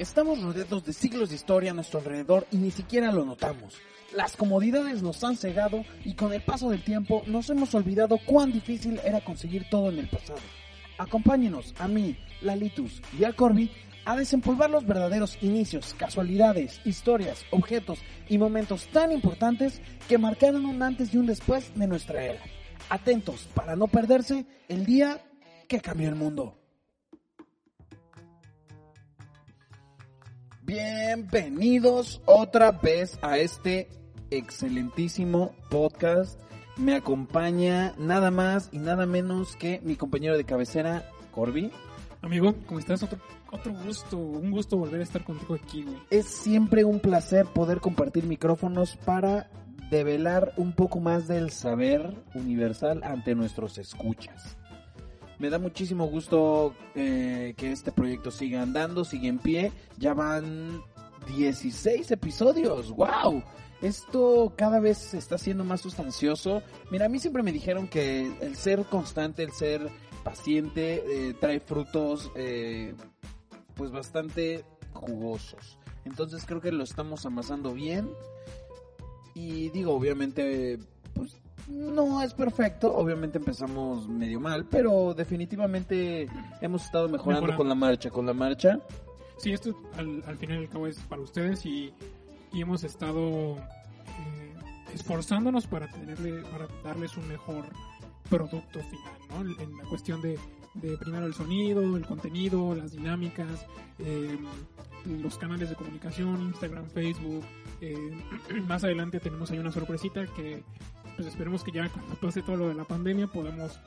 Estamos rodeados de siglos de historia a nuestro alrededor y ni siquiera lo notamos. Las comodidades nos han cegado y con el paso del tiempo nos hemos olvidado cuán difícil era conseguir todo en el pasado. Acompáñenos a mí, Lalitus y a Corby a desempolvar los verdaderos inicios, casualidades, historias, objetos y momentos tan importantes que marcaron un antes y un después de nuestra era. Atentos para no perderse el día que cambió el mundo. Bienvenidos otra vez a este excelentísimo podcast. Me acompaña nada más y nada menos que mi compañero de cabecera, Corby. Amigo, ¿cómo estás? Otro, otro gusto, un gusto volver a estar contigo aquí, güey. Es siempre un placer poder compartir micrófonos para develar un poco más del saber universal ante nuestros escuchas. Me da muchísimo gusto eh, que este proyecto siga andando, siga en pie. Ya van 16 episodios. ¡Wow! Esto cada vez se está haciendo más sustancioso. Mira, a mí siempre me dijeron que el ser constante, el ser paciente, eh, trae frutos eh, pues bastante jugosos. Entonces creo que lo estamos amasando bien. Y digo, obviamente, no es perfecto. Obviamente empezamos medio mal, pero definitivamente hemos estado mejorando, Mejorando. con la marcha, con la marcha. Sí, esto al, al final y al cabo es para ustedes y, y hemos estado eh, esforzándonos para tenerle, para darles un mejor producto final, ¿no? En la cuestión de, de primero el sonido, el contenido, las dinámicas, eh, los canales de comunicación, Instagram, Facebook. eh, más adelante tenemos ahí una sorpresita que pues esperemos que ya cuando pase todo lo de la pandemia podamos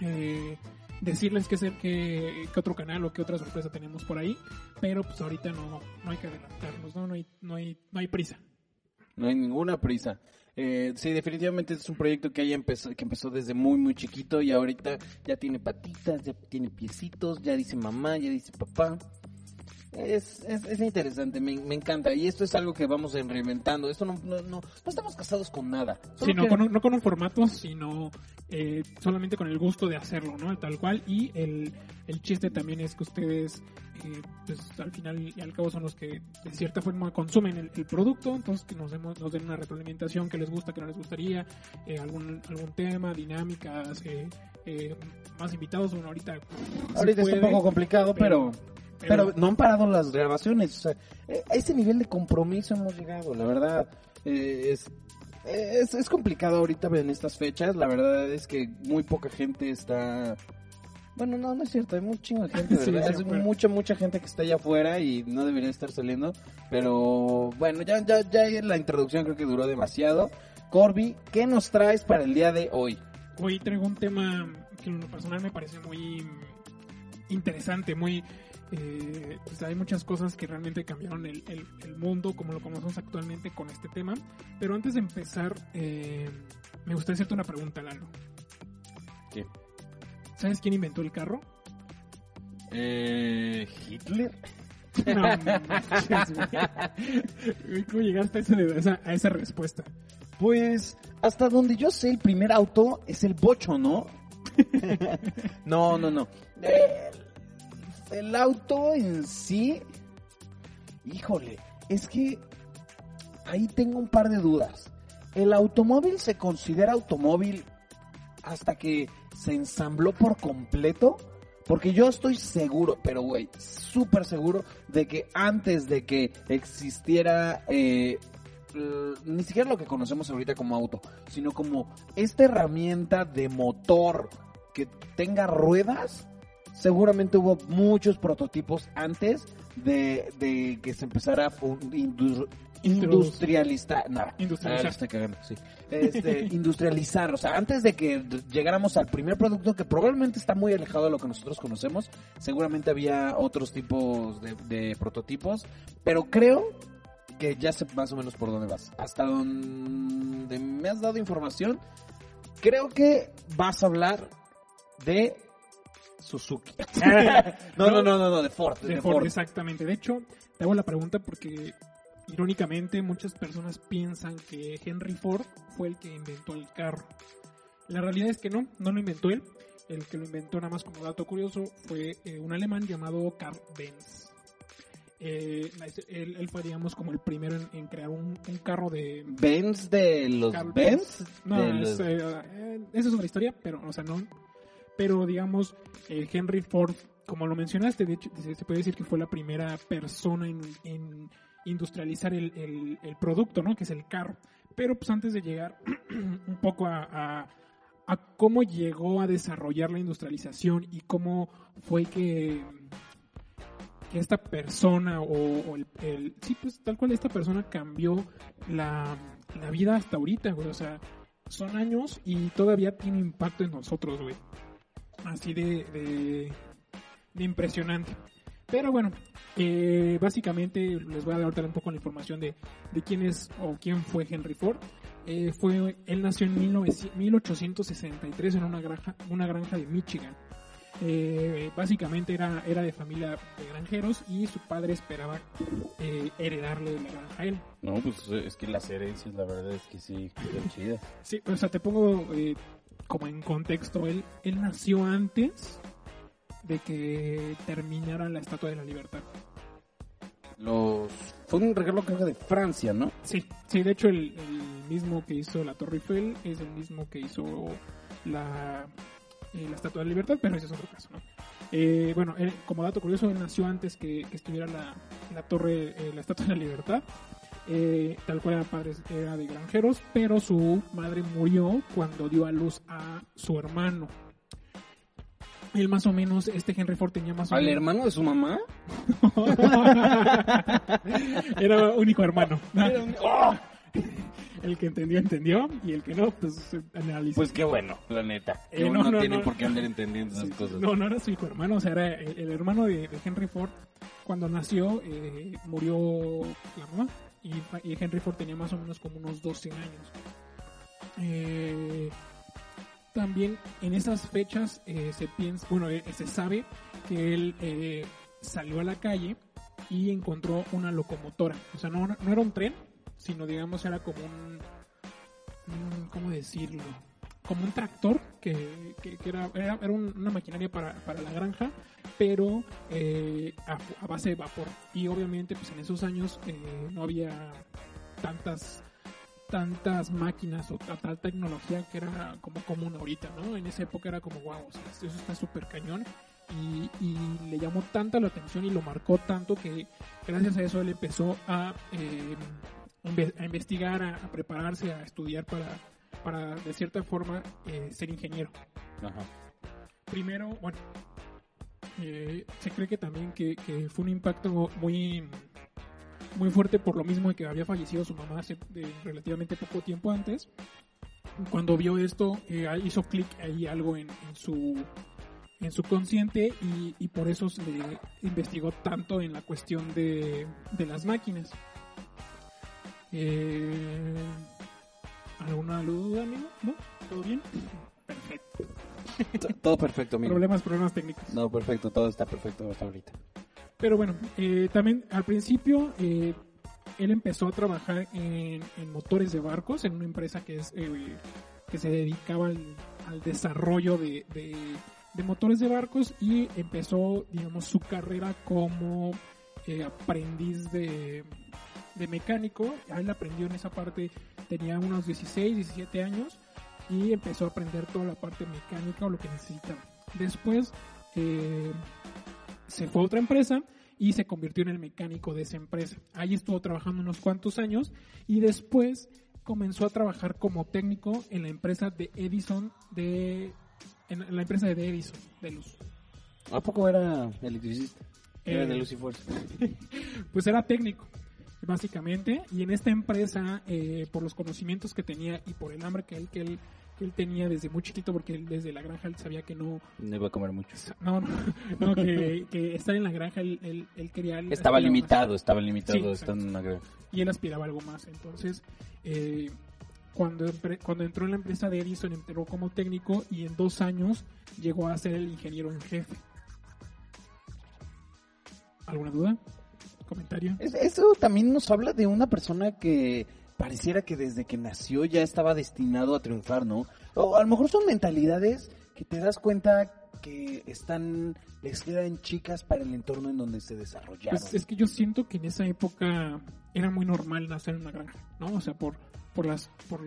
eh, decirles qué ser qué, otro canal o qué otra sorpresa tenemos por ahí, pero pues ahorita no, no hay que adelantarnos, ¿no? No hay, no hay, no hay prisa. No hay ninguna prisa. Eh, sí, definitivamente es un proyecto que, haya empezó, que empezó desde muy, muy chiquito y ahorita ya tiene patitas, ya tiene piecitos, ya dice mamá, ya dice papá. Es, es, es interesante, me, me encanta. Y esto es algo que vamos reinventando. Esto no, no, no, no estamos casados con nada. Sí, no que- con, un, no con un formato, sino eh, solamente con el gusto de hacerlo, ¿no? Tal cual. Y el, el chiste también es que ustedes, eh, pues al final y al cabo son los que de cierta forma consumen el, el producto, entonces que nos, demos, nos den una retroalimentación que les gusta, que no les gustaría, eh, algún, algún tema, dinámicas, eh, eh, más invitados, bueno, ahorita... se Ahorita está un poco complicado, pero, pero, no han parado las grabaciones. O sea, a ese nivel de compromiso hemos llegado, la verdad. eh, es, es, es complicado ahorita en estas fechas. La verdad es que muy poca gente está. Bueno, no, no es cierto. Hay mucha gente, Sí, afuera. mucha, mucha gente que está allá afuera y no debería estar saliendo. Pero bueno, ya, ya, ya la introducción creo que duró demasiado. Corby, ¿qué nos traes para el día de hoy? Hoy traigo un tema que en lo personal me parece muy interesante, muy... eh, pues hay muchas cosas que realmente cambiaron el, el- el mundo como lo conocemos actualmente con este tema. Pero antes de empezar, eh, me gustaría hacerte una pregunta, Lalo. ¿Qué? ¿Sabes quién inventó el carro? Eh, ¿Hitler? No, güey. ¿Cómo llegaste a, esa, a esa respuesta? Pues hasta donde yo sé, el primer auto es el bocho, ¿no? no, no, no. El, el auto en sí, híjole, es que ahí tengo un par de dudas. ¿El automóvil se considera automóvil hasta que se ensambló por completo? Porque yo estoy seguro, pero güey, súper seguro de que antes de que existiera eh, ni siquiera lo que conocemos ahorita como auto, sino como esta herramienta de motor que tenga ruedas, seguramente hubo muchos prototipos antes de, de que se empezara a industrializar. No, Industrializar. cagando, sí. Este, industrializar, o sea, antes de que llegáramos al primer producto que probablemente está muy alejado de lo que nosotros conocemos, seguramente había otros tipos de, de prototipos, pero creo que ya sé más o menos por dónde vas. Hasta donde me has dado información, creo que vas a hablar de Suzuki. no, no, no, no, no, de Ford. De, De Ford, Ford. exactamente. De hecho, te hago la pregunta porque irónicamente muchas personas piensan que Henry Ford fue el que inventó el carro. La realidad es que no, no lo inventó él. El que lo inventó nada más como dato curioso fue eh, un alemán llamado Karl Benz. eh, él, él, fue, digamos, como el primero en, en crear un, un, carro de... ¿Benz de los Carl Benz? No, es, eh, esa es una historia, pero, o sea, no. Pero, digamos, eh, Henry Ford, como lo mencionaste, de hecho, se, puede decir que fue la primera persona en, industrializar el, producto, ¿no? Que es el carro. Pero, pues, antes de llegar un poco a, cómo llegó a desarrollar la industrialización y cómo fue que esta persona o, el- sí pues tal cual esta persona cambió la, la vida hasta ahorita güey o sea son años y todavía tiene impacto en nosotros güey así de, de, de impresionante pero bueno eh, básicamente les voy a dar un poco la información de, de quién es o quién fue Henry Ford Eh, fue él nació en 1900 1863 en una granja una granja de Michigan eh, básicamente era, era de familia de granjeros y su padre esperaba eh, heredarle la granja a él. No, pues es que las herencias, la verdad es que sí, chidas. Sí, o sea, te pongo eh, como en contexto, él, él nació antes de que terminara la Estatua de la Libertad. Los... Fue un regalo que de Francia, ¿no? Sí, sí, de hecho el, el mismo que hizo la Torre Eiffel es el mismo que hizo la, eh, la Estatua de la Libertad, pero ese es otro caso, ¿no? Eh, bueno, él, como dato curioso, él nació antes que, que estuviera la, la torre, eh, la Estatua de la Libertad. Eh, tal cual era padre era de granjeros, pero su madre murió cuando dio a luz a su hermano. Él más o menos, este Henry Ford tenía más o ¿Al menos... hermano de su mamá? Era único hermano. Era un- ¡Oh! El que entendió, entendió. Y el que no, pues analiza. Pues qué bueno, la neta. Eh, no, uno no, tiene no. por qué andar entendiendo esas Sí, cosas. No, no era su hijo hermano, o sea, era el, el hermano de, de Henry Ford. Cuando nació, eh, murió la mamá. Y, Henry Ford tenía más o menos como unos 12 años. Eh, también en esas fechas eh, se piensa, bueno, eh, se sabe que él eh, salió a la calle y encontró una locomotora. O sea, no, no era un tren, sino digamos era como un- ¿cómo decirlo? Como un tractor que, que- era, era, era un- una maquinaria para, para la granja, pero eh, a, base de vapor. Y obviamente, pues en esos años eh, no había tantas tantas máquinas o ta- tal tecnología que era como común ahorita, ¿no? En esa época era como, wow, eso está súper cañón. Y, le llamó tanta la atención y lo marcó tanto que gracias a eso él empezó a, eh, a investigar, a prepararse, a estudiar para, para de cierta forma, eh, ser ingeniero. Ajá. Primero, bueno, eh, se cree que también que, que fue un impacto muy muy fuerte por lo mismo de que había fallecido su mamá hace de relativamente poco tiempo antes. Cuando vio esto, eh, hizo clic ahí algo en, en su en su consciente y, y por eso se investigó tanto en la cuestión de, de las máquinas. Eh, ¿Alguna duda, amigo? ¿No? ¿Todo bien? Perfecto. Todo perfecto, amigo. Problemas, problemas técnicos. No, perfecto, todo está perfecto hasta ahorita. Pero bueno, eh, también al principio eh, él empezó a trabajar en, en motores de barcos en una empresa que es eh, que se dedicaba al, al desarrollo de, de- de motores de barcos y empezó, digamos, su carrera como eh, aprendiz de, de mecánico. Él aprendió en esa parte, tenía unos 16, 17 años y empezó a aprender toda la parte mecánica o lo que necesitaba. Después eh, se fue a otra empresa y se convirtió en el mecánico de esa empresa. Ahí estuvo trabajando unos cuantos años y después comenzó a trabajar como técnico en la empresa de Edison de en la empresa de Edison de luz. ¿A poco era electricista? Era Eh, de luz y fuerza. Pues era técnico básicamente y en esta empresa eh, por los conocimientos que tenía y por el hambre que él que él que él tenía desde muy chiquito porque él desde la granja él sabía que no No iba a comer mucho. no no, no, que, que estar en la granja él, él, él quería él Estaba limitado, estaba limitado Sí, estando en una granja. y él aspiraba a algo más. Entonces, eh, cuando, cuando entró en la empresa de Edison, entró como técnico y en dos años llegó a ser el ingeniero en jefe. ¿Alguna duda? ¿Comentario? Es- Eso también nos habla de una persona que pareciera que desde que nació ya estaba destinado a triunfar, ¿no? O a lo mejor son mentalidades que te das cuenta que están, les quedan chicas para el entorno en donde se desarrollaron. Pues es que yo siento que en esa época era muy normal nacer en una granja, ¿no? O sea, por, por las, por,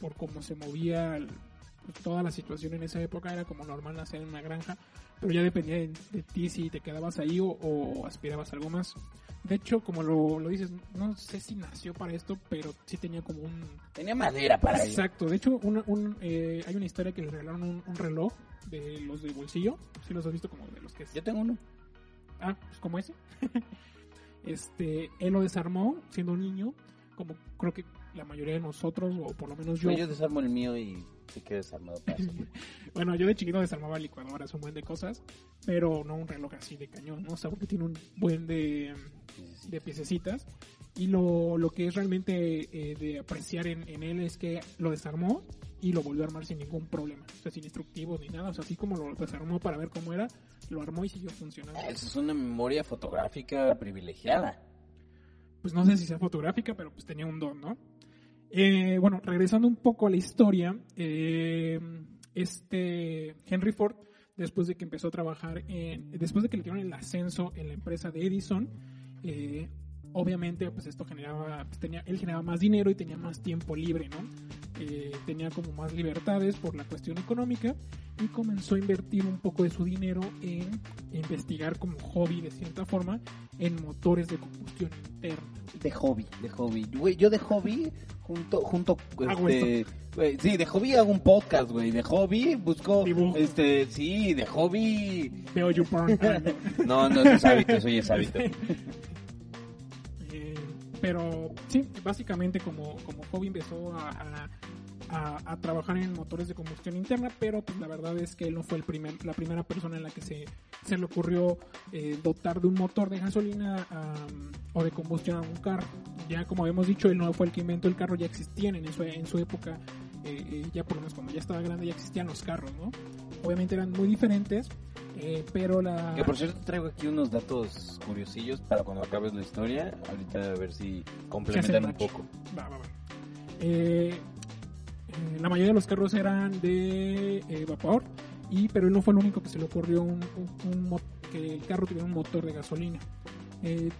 por cómo se movía el- toda la situación en esa época era como normal nacer en una granja, pero ya dependía de, de ti si te quedabas ahí o, o aspirabas a algo más. De hecho, como lo, lo dices, no sé si nació para esto, pero sí tenía como un... Tenía madera para ello. Exacto, de hecho, una- un, eh, hay una historia que le regalaron un, un reloj de los de bolsillo, si los has visto como de los que... Yo tengo uno. Ah, pues como ese. este, él lo desarmó siendo un niño, como creo que la mayoría de nosotros, o por lo menos yo. Yo, desarmo el mío y se queda desarmado para. Bueno, yo de chiquito desarmaba licuadoras, un buen de cosas, pero no un reloj así de cañón, ¿no? O sea, porque tiene un buen de, de piececitas. Y lo, lo que es realmente eh, de apreciar en, en él es que lo desarmó y lo volvió a armar sin ningún problema. O sea, sin instructivos ni nada. O sea, así como lo desarmó para ver cómo era, lo armó y siguió funcionando. Eso es una memoria fotográfica privilegiada. pues no sé si sea fotográfica, pero pues tenía un don, ¿no? Eh, bueno, regresando un poco a la historia, eh, este Henry Ford, después de que empezó a trabajar en, después de que le dieron el ascenso en la empresa de Edison, eh, obviamente pues esto generaba, pues, tenía, él generaba más dinero y tenía más tiempo libre, ¿no? Eh, tenía como más libertades por la cuestión económica y comenzó a invertir un poco de su dinero en investigar como hobby de cierta forma en motores de combustión interna. De hobby, de hobby. Güey, yo de hobby, junto, junto, Hago este, güey, sí, de hobby hago un podcast, güey. De hobby busco, Dibujo. este, sí, de hobby. Veo no. No, no, es hábito, eso ya es hábito. Pero sí, básicamente como, como hobby empezó a, a- trabajar en motores de combustión interna, pero pues la verdad es que él no fue el primer, la primera persona en la que se, se le ocurrió eh, dotar de un motor de gasolina o de combustión a un carro. Ya como habíamos dicho, él no fue el que inventó el carro, ya existían en su, en su época, eh, eh, ya por lo menos cuando ya estaba grande ya existían los carros, ¿no? Obviamente eran muy diferentes, eh, pero la... Que por cierto traigo aquí unos datos curiosillos para cuando acabes la historia. Ahorita a ver si complementan un poco. Va, va, va. Eh, eh, la mayoría de los carros eran de eh, vapor, y, pero él no fue el único que se le ocurrió un, un- un que el carro tuviera un motor de gasolina. Eh,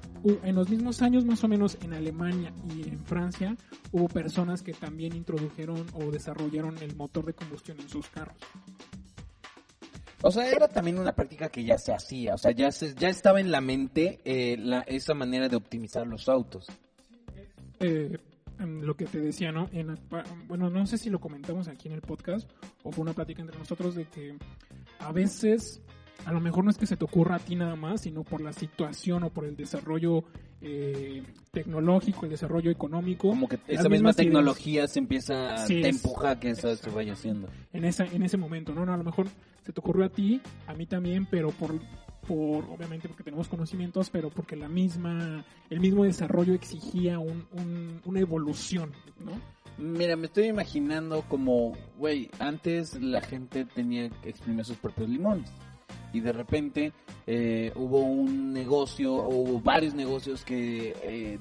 en los mismos años, más o menos en Alemania y en Francia, hubo personas que también introdujeron o desarrollaron el motor de combustión en sus carros. O sea, era también una práctica que ya se hacía. O sea, ya, se, ya estaba en la mente eh, la, esa manera de optimizar los autos. eh, lo que te decía, ¿no? En, bueno, no sé si lo comentamos aquí en el podcast o fue una plática entre nosotros de que a veces, a lo mejor no es que se te ocurra a ti nada más, sino por la situación o por el desarrollo eh, tecnológico, el desarrollo económico. Como que esa misma mismas ideas tecnología se empieza, Así te empuja a que eso se vaya haciendo. en, esa, en ese momento, ¿no? No, A lo mejor se te ocurrió a ti, a mí también, pero por, por obviamente porque tenemos conocimientos, pero porque la misma, el mismo desarrollo exigía un, un- una evolución, ¿no? Mira, me estoy imaginando como, güey, antes la gente tenía que exprimir sus propios limones. Y de repente eh, hubo un negocio, o hubo varios negocios que eh,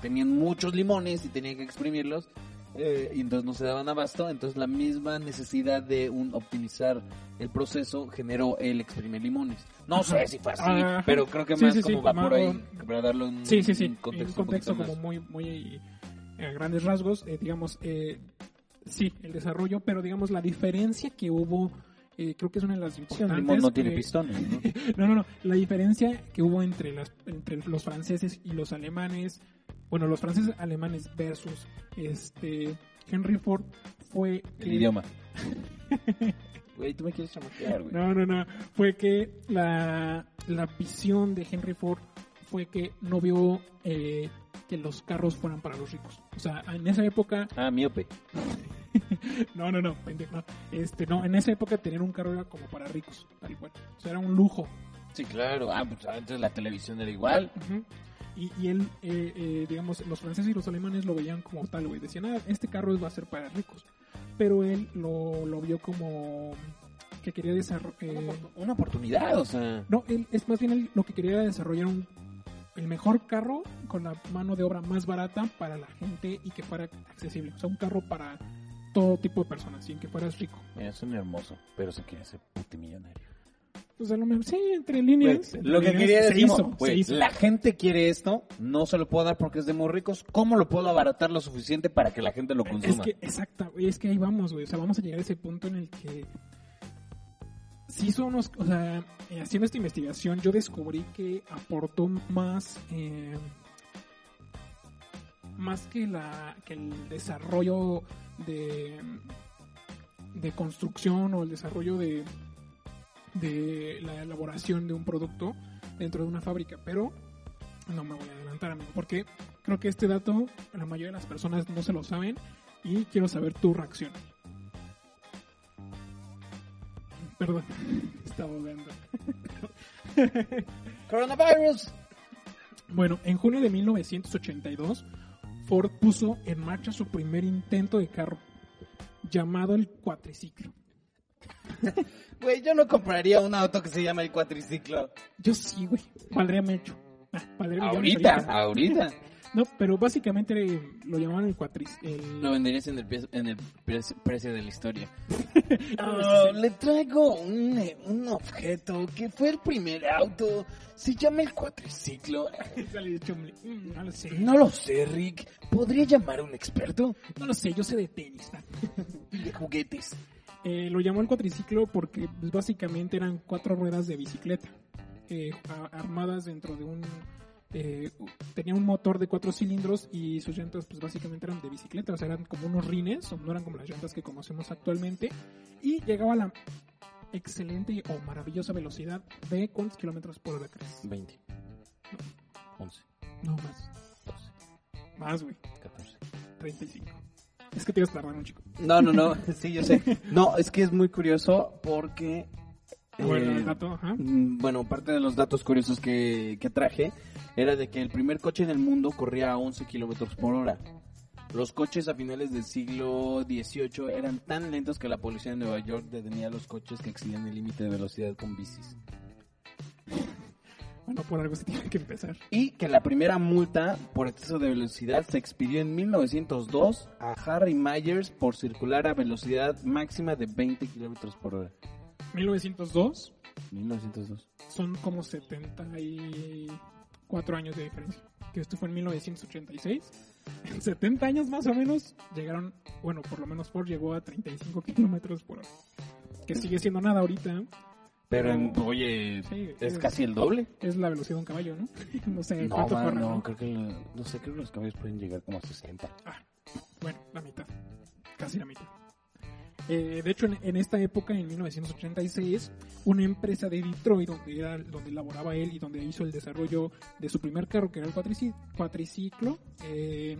tenían muchos limones y tenían que exprimirlos. Eh, y entonces no se daban abasto. Entonces la misma necesidad de un optimizar el proceso generó el exprimir limones. No Ajá. sé si fue así, Ajá. pero creo que Sí, más sí, como sí, va por ahí. un- Para darle un, Sí, sí, sí. un En contexto, un contexto un como más. muy, muy eh, a grandes rasgos, eh, digamos, eh, sí, el desarrollo, pero digamos la diferencia que hubo, eh, creo que es una de las importantes. limón no tiene eh, pistones, ¿no? no, no, no. La diferencia que hubo entre, las, entre los franceses y los alemanes, bueno, los franceses alemanes versus este Henry Ford fue El idioma. Güey, tú me quieres chamaquear, güey. No, no, no. Fue que la, la visión de Henry Ford fue que no vio eh, que los carros fueran para los ricos. O sea, en esa época, Ah, miope. no, no, no, pendejo, no. Este, no, en esa época tener un carro era como para ricos, tal cual. O sea, era un lujo. Sí, claro. Ah, pues antes la televisión era igual. Ujú. Y, y él, eh, eh, digamos, los franceses y los alemanes lo veían como tal, güey. Decían, ah, este carro va a ser para ricos. Pero él lo, lo vio como que quería desarrollar... Una oportunidad, o sea. no, él es más bien él lo que quería era desarrollar un, el mejor carro con la mano de obra más barata para la gente y que fuera accesible. O sea, un carro para todo tipo de personas, sin que fueras rico. Mira, suena hermoso, pero se quiere ser multimillonario. Pues a lo mejor, sí, entre líneas. Entre lo que quería decir, hizo. la gente quiere esto, no se lo puedo dar porque es de muy ricos. ¿Cómo lo puedo abaratar lo suficiente para que la gente lo Es consuma? que, exacto, güey, es que ahí vamos, güey. O sea, vamos a llegar a ese punto en el que. Sí, son unos. O sea, eh, haciendo esta investigación, yo descubrí que aportó más. eh, más que, la, que el desarrollo de. de construcción o el desarrollo de. De la elaboración de un producto dentro de una fábrica. Pero. No me voy a adelantar, amigo, porque creo que este dato la mayoría de las personas no se lo saben y quiero saber tu reacción. Perdón, estaba ahogando. Coronavirus. Bueno, en junio de 1982, Ford puso en marcha su primer intento de carro, llamado el cuatriciclo. Güey, yo no compraría un auto que se llama el cuatriciclo. Yo sí, güey, valdría mucho. Ah, valdría Ahorita, ahorita. ahorita. No, pero básicamente lo llamaban el cuatriciclo. Lo venderías en el, pie- en el pre- precio de la historia. Ah, le traigo un, eh, un objeto que fue el primer auto. Se llama el cuatriciclo. no lo sé. No lo sé, Rick. ¿Podría llamar a un experto? No lo sé, yo sé de tenis. ah. Y de juguetes. Eh, lo llamó el cuatriciclo porque pues, básicamente eran cuatro ruedas de bicicleta eh, a- armadas dentro de un eh, tenía un motor de cuatro cilindros y sus llantas pues básicamente eran de bicicleta o sea eran como unos rines no eran como las llantas que conocemos actualmente y llegaba a la excelente o maravillosa velocidad de cuántos kilómetros por hora crees 20. 11. no más 12. más güey 14. 35 es que te ibas a tardar un chico No, no, no. Sí, yo sé. No, es que es muy curioso porque. bueno eh, el dato Mm, Bueno, parte de los datos curiosos que, que traje era de que el primer coche en el mundo corría a 11 kilómetros por hora. Los coches a finales del siglo XVIII eran tan lentos que la policía de Nueva York detenía los coches que excedían el límite de velocidad con bicis. Bueno por algo se tiene que empezar Y que la primera multa por exceso de velocidad se expidió en 1902 a Harry Myers por circular a velocidad máxima de 20 kilómetros por hora. 1902 1902. son como 74 años de diferencia. Que esto fue en 1986. En 70 años más o menos llegaron, bueno, por lo menos Ford llegó a 35 kilómetros por hora. Que sigue siendo nada ahorita. Pero, en- oye, Sí, es casi el doble. Es la velocidad de un caballo, ¿no? no sé No, cuánto man, corre, no, ¿no? creo que no sé, creo que los caballos pueden llegar como a 60. Bueno, la mitad. Casi la mitad. Eh, de hecho, en, en esta época, en 1986, una empresa de Detroit, donde, era, donde laboraba él y donde hizo el desarrollo de su primer carro, que era el cuatrici- cuatriciclo, eh,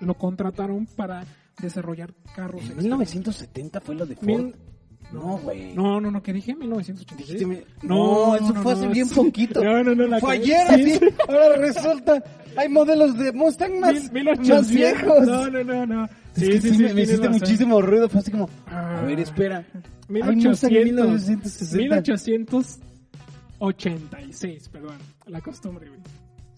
lo contrataron para desarrollar carros. ¿En extra- 1970 fue lo de Ford? Mil- No, güey. No, no, no, ¿qué dije? 1986. Dijiste mi- No, No, eso no, fue no, hace bien sí. poquito. No, no, no, la Fue ayer, Sí, así. Ahora resulta, hay modelos de Mustang más, Mil- 1800. más viejos. No, no, no, no. Es Sí, que sí, sí, sí, me, hiciste razón. muchísimo ruido. Fue así como, a ver, espera. 1800, Hay Mustang 1960. 1886, perdón. La costumbre, güey.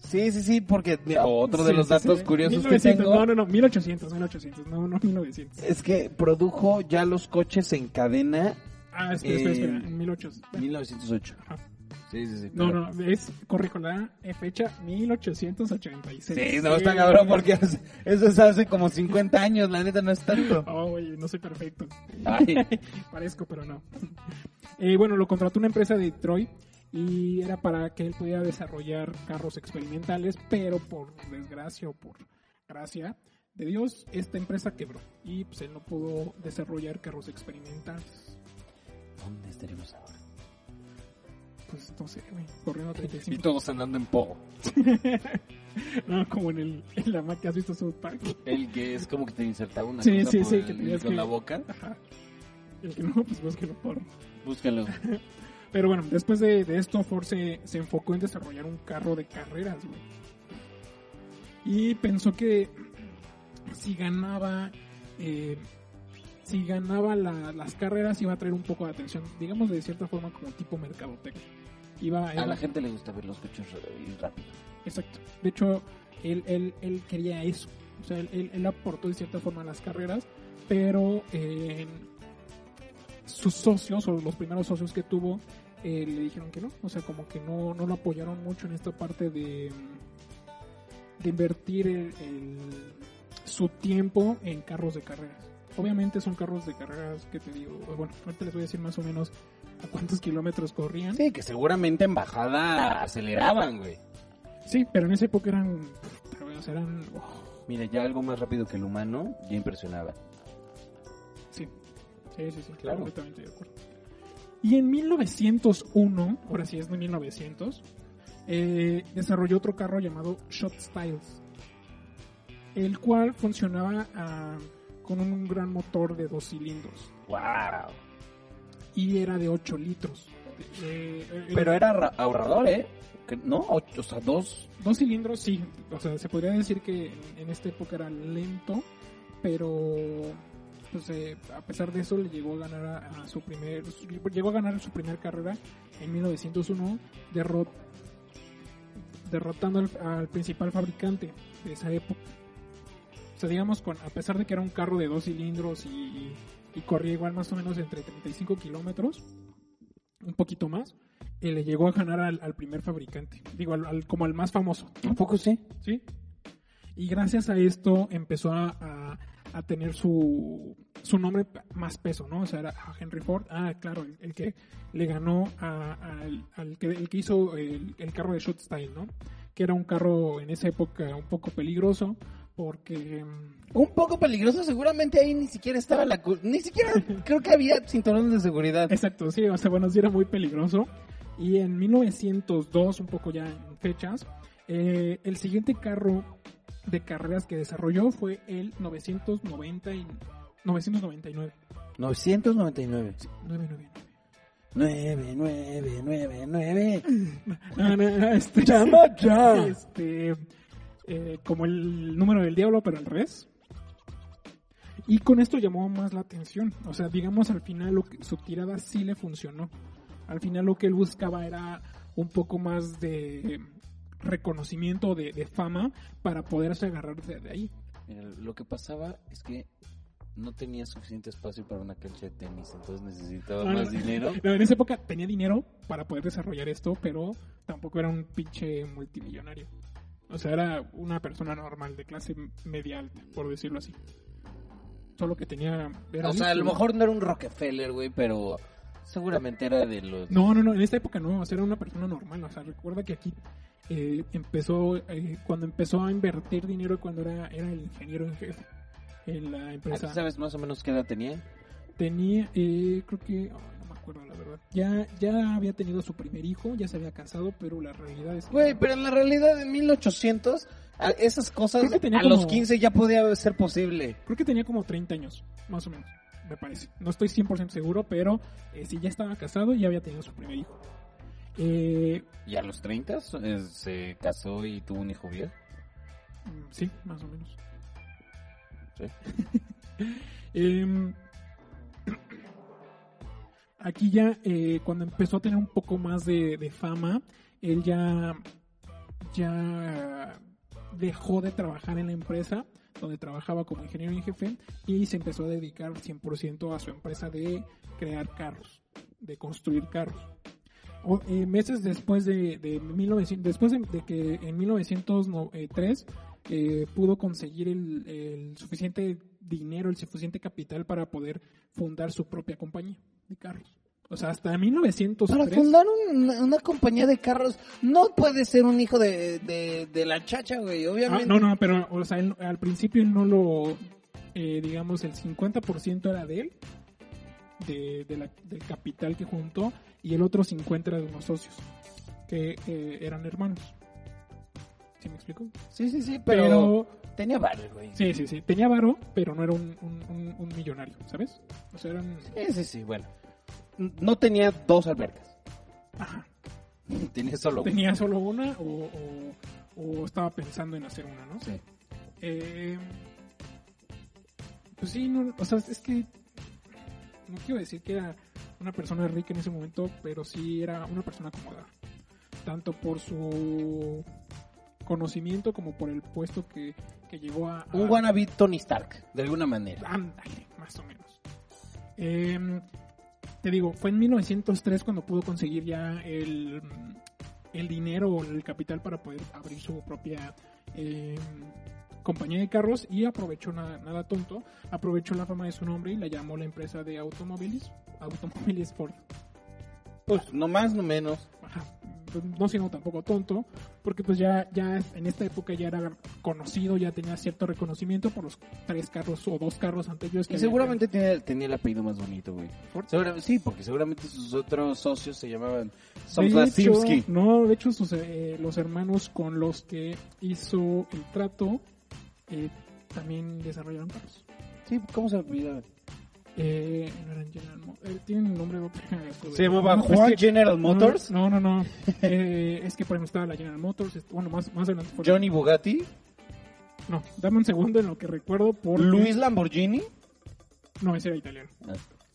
Sí, sí, sí, porque mira, otro de Sí, los sí, datos sí. curiosos 1900, que tengo No, no, no, 1800, 1800, no, no 1900. es que produjo ya los coches en cadena Ah, espera, espera, espera, Eh, en 1800. 1908. Ajá. Sí, sí, sí. No, pero- no, es, corrijo la eh, fecha 1886. Sí, no, está cabrón porque eso es hace como 50 años, la neta no es tanto. Oh, oye, no soy perfecto. Ay, Parezco, pero no. Eh, bueno, lo contrató una empresa de Detroit y era para que él pudiera desarrollar carros experimentales, pero por desgracia o por gracia de Dios, esta empresa quebró y pues él no pudo desarrollar carros experimentales. ¿Dónde estaremos ahora? Pues no sé, güey, corriendo a Y 35. todos andando en po. No, como en, el, en la que has visto South Park. El que es como que te insertaba una Sí, cosa sí, por sí, el- que tenías con que- la boca. Ajá. El que no, pues búsquelo por. Búscalo. Pero bueno, después de, de esto, Ford se, se enfocó en desarrollar un carro de carreras, güey. Y pensó que si ganaba, eh, si ganaba la- las carreras iba a traer un poco de atención, digamos de cierta forma como tipo mercadotecnia. Iba, A la gente le gusta ver los coches ir rápido. Exacto. De hecho, él, él, él quería eso. O sea, él, él- él aportó de cierta forma a las carreras, pero eh, sus socios o los primeros socios que tuvo eh, le dijeron que no, o sea, como que no, no lo apoyaron mucho en esta parte de, de invertir el- el- su tiempo en carros de carreras. Obviamente son carros de carreras que te digo, bueno, ahorita les voy a decir más o menos a cuántos kilómetros corrían. Sí, que seguramente en bajada aceleraban, güey. Sí, pero en esa época eran, eran, oh, Mira, ya algo más rápido que el humano ya impresionaba. sí, sí, sí, sí, Claro. completamente de acuerdo. Y en 1901, ahora sí es de 1900, eh, desarrolló otro carro llamado Shot Styles, el cual funcionaba ah, con un gran motor de dos cilindros ¡Wow! y era de 8 litros. Eh, eh, Pero era ra- ahorrador, ¿eh? No, ocho, o sea, dos. Dos cilindros, sí. O sea, se podría decir que en esta época era lento, pero pues, eh, a pesar de eso le llegó a ganar a, a su primer su- llegó a ganar su primer carrera en 1901 derrot, derrotando al, al principal fabricante de esa época. O sea, digamos, con, a pesar de que era un carro de dos cilindros y, y corría igual más o menos entre 35 kilómetros, un poquito más, eh, le llegó a ganar al, al primer fabricante, digo, al, al- como al más famoso, ¿Un poco sí? ¿sí? Y gracias a esto empezó a, a- a tener su, su nombre más peso, ¿no? O sea, era a Henry Ford, ah, claro, el, el que le ganó a- al, al que, el que hizo el, el carro de Shot Style, ¿no? Que era un carro en esa época un poco peligroso, porque... mm, Un poco peligroso, seguramente ahí ni siquiera estaba la... Ni siquiera creo que había cinturones de seguridad. Exacto, sí, o sea, bueno, sí era muy peligroso. Y en 1902, un poco ya en fechas, eh, el siguiente carro de carreras que desarrolló fue el 990 y 999. 999. 999. 9999. No, no, no, este, ya. Este, eh, como el número del diablo, pero al revés. Y con esto llamó más la atención. O sea, digamos, al final lo que- su tirada sí le funcionó. Al final lo que él buscaba era un poco más de reconocimiento, de, de fama, para poderse agarrar de, de ahí. Mira, lo que pasaba es que no tenía suficiente espacio para una cancha de tenis, entonces necesitaba Ah, más no. dinero. No, en esa época tenía dinero para poder desarrollar esto, pero tampoco era un pinche multimillonario. O sea, era una persona normal, de clase media alta, por decirlo así. Solo que tenía... era O sea, a lo mejor no era un Rockefeller, güey, pero Seguramente era de los... No, no, no, en esta época no, o sea, era una persona normal. O sea, recuerda que aquí eh, empezó, eh, cuando empezó a invertir dinero, cuando era, era el ingeniero en jefe en la ¿Ah, empresa. ¿tú ¿Sabes más o menos qué edad tenía? Tenía, eh, creo que, oh, no me acuerdo la verdad. Ya, ya había tenido su primer hijo, ya se había casado, pero la realidad es que... Güey, pero en la realidad en 1800 a- esas cosas que tenía a los como- 15 ya podía ser posible. Creo que tenía como 30 años, más o menos, me parece. No estoy 100% seguro, pero eh, sí ya estaba casado y ya había tenido su primer hijo. Eh, Y a los 30 eh, se casó y tuvo un hijo mm, sí, más o menos. Sí. Em, aquí ya, eh, cuando empezó a tener un poco más de, de fama, él ya, ya dejó de trabajar en la empresa donde trabajaba como ingeniero en jefe y se empezó a dedicar 100% a su empresa de crear carros, de construir carros. O- eh, meses después de, de 1900, después de, de que en 1903 eh, pudo conseguir el, el suficiente dinero, el suficiente capital para poder fundar su propia compañía de carros. O sea, hasta 1903. Para fundar un- una, compañía de carros no puede ser un hijo de, de, de la chacha, güey, Ah, obviamente. no, no, pero o sea, él- al principio no lo, eh, digamos, el 50% era de él, de, de la- del capital que juntó, y el otro 50% era de unos socios, que eh, eran hermanos. ¿Sí me explico? Sí, sí, sí, pero, Pero, tenía varios, güey. sí, sí, sí, tenía varo, pero no era un, un- un- millonario, ¿sabes? O sea, eran... Sí, sí, sí, bueno. No tenía dos albercas. Ajá, Tiene solo uno. tenía solo una o, o- o estaba pensando en hacer una, ¿no? Sí. Eh, pues sí, no, o sea, es que no quiero decir que era una persona rica en ese momento, pero sí era una persona acomodada. Tanto por su conocimiento como por el puesto que, que llegó a... Un a- wannabe Tony Stark, de alguna manera. Ándale, más o menos. Eh, te digo, fue en 1903 cuando pudo conseguir ya el, el dinero o el capital para poder abrir su propia eh, compañía de carros y aprovechó nada, nada tonto, aprovechó la fama de su nombre y la llamó la empresa de automóviles, automóviles Ford. Pues no más, no menos. Ajá, pues, no siendo tampoco tonto, porque pues ya, ya en esta época ya era conocido, ya tenía cierto reconocimiento por los tres carros o dos carros anteriores que Y había- seguramente tenía, tenía el apellido más bonito, güey. Sí, porque seguramente sus otros socios se llamaban Somplasimsky. no, de hecho sus, eh, los hermanos con los que hizo el trato eh, también desarrollaron carros. Sí, ¿cómo se apellidaba? Eh, no eran General Mo- eh, tienen un nombre de otra. ¿Se llamaba No, es Juan que- General Motors? No, no, no. Eh, es que por ejemplo estaba la General Motors. Bueno, más, más adelante. fue- Johnny Bugatti, No, dame un segundo en lo que recuerdo. Porque... Luis Lamborghini, No, ese era italiano.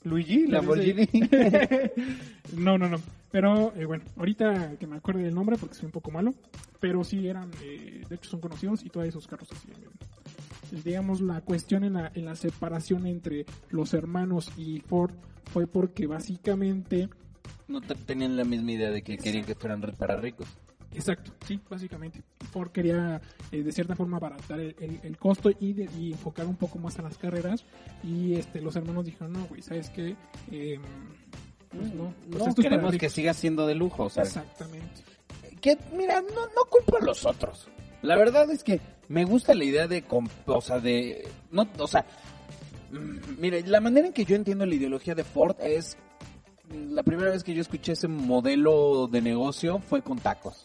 Luigi Lamborghini. No, no, no. Pero eh, bueno, ahorita que me acuerde del nombre porque soy un poco malo. Pero sí eran, eh, de hecho son conocidos y todos esos carros así. Digamos, la cuestión en la, en la separación entre los hermanos y Ford fue porque básicamente, No te- tenían la misma idea de que querían que fueran para ricos. exacto, sí, básicamente. Ford quería eh, de cierta forma abaratar el, el- el costo y, de- y enfocar un poco más a las carreras. Y este los hermanos dijeron, no, güey, ¿sabes qué? Eh, pues no, pues no, queremos que ricos". siga siendo de lujo, Exactamente. que mira, no, no culpo a los otros. La verdad es que me gusta la idea de, o sea, de, no, o sea, mm, mire, la manera en que yo entiendo la ideología de Ford es, la primera vez que yo escuché ese modelo de negocio fue con tacos.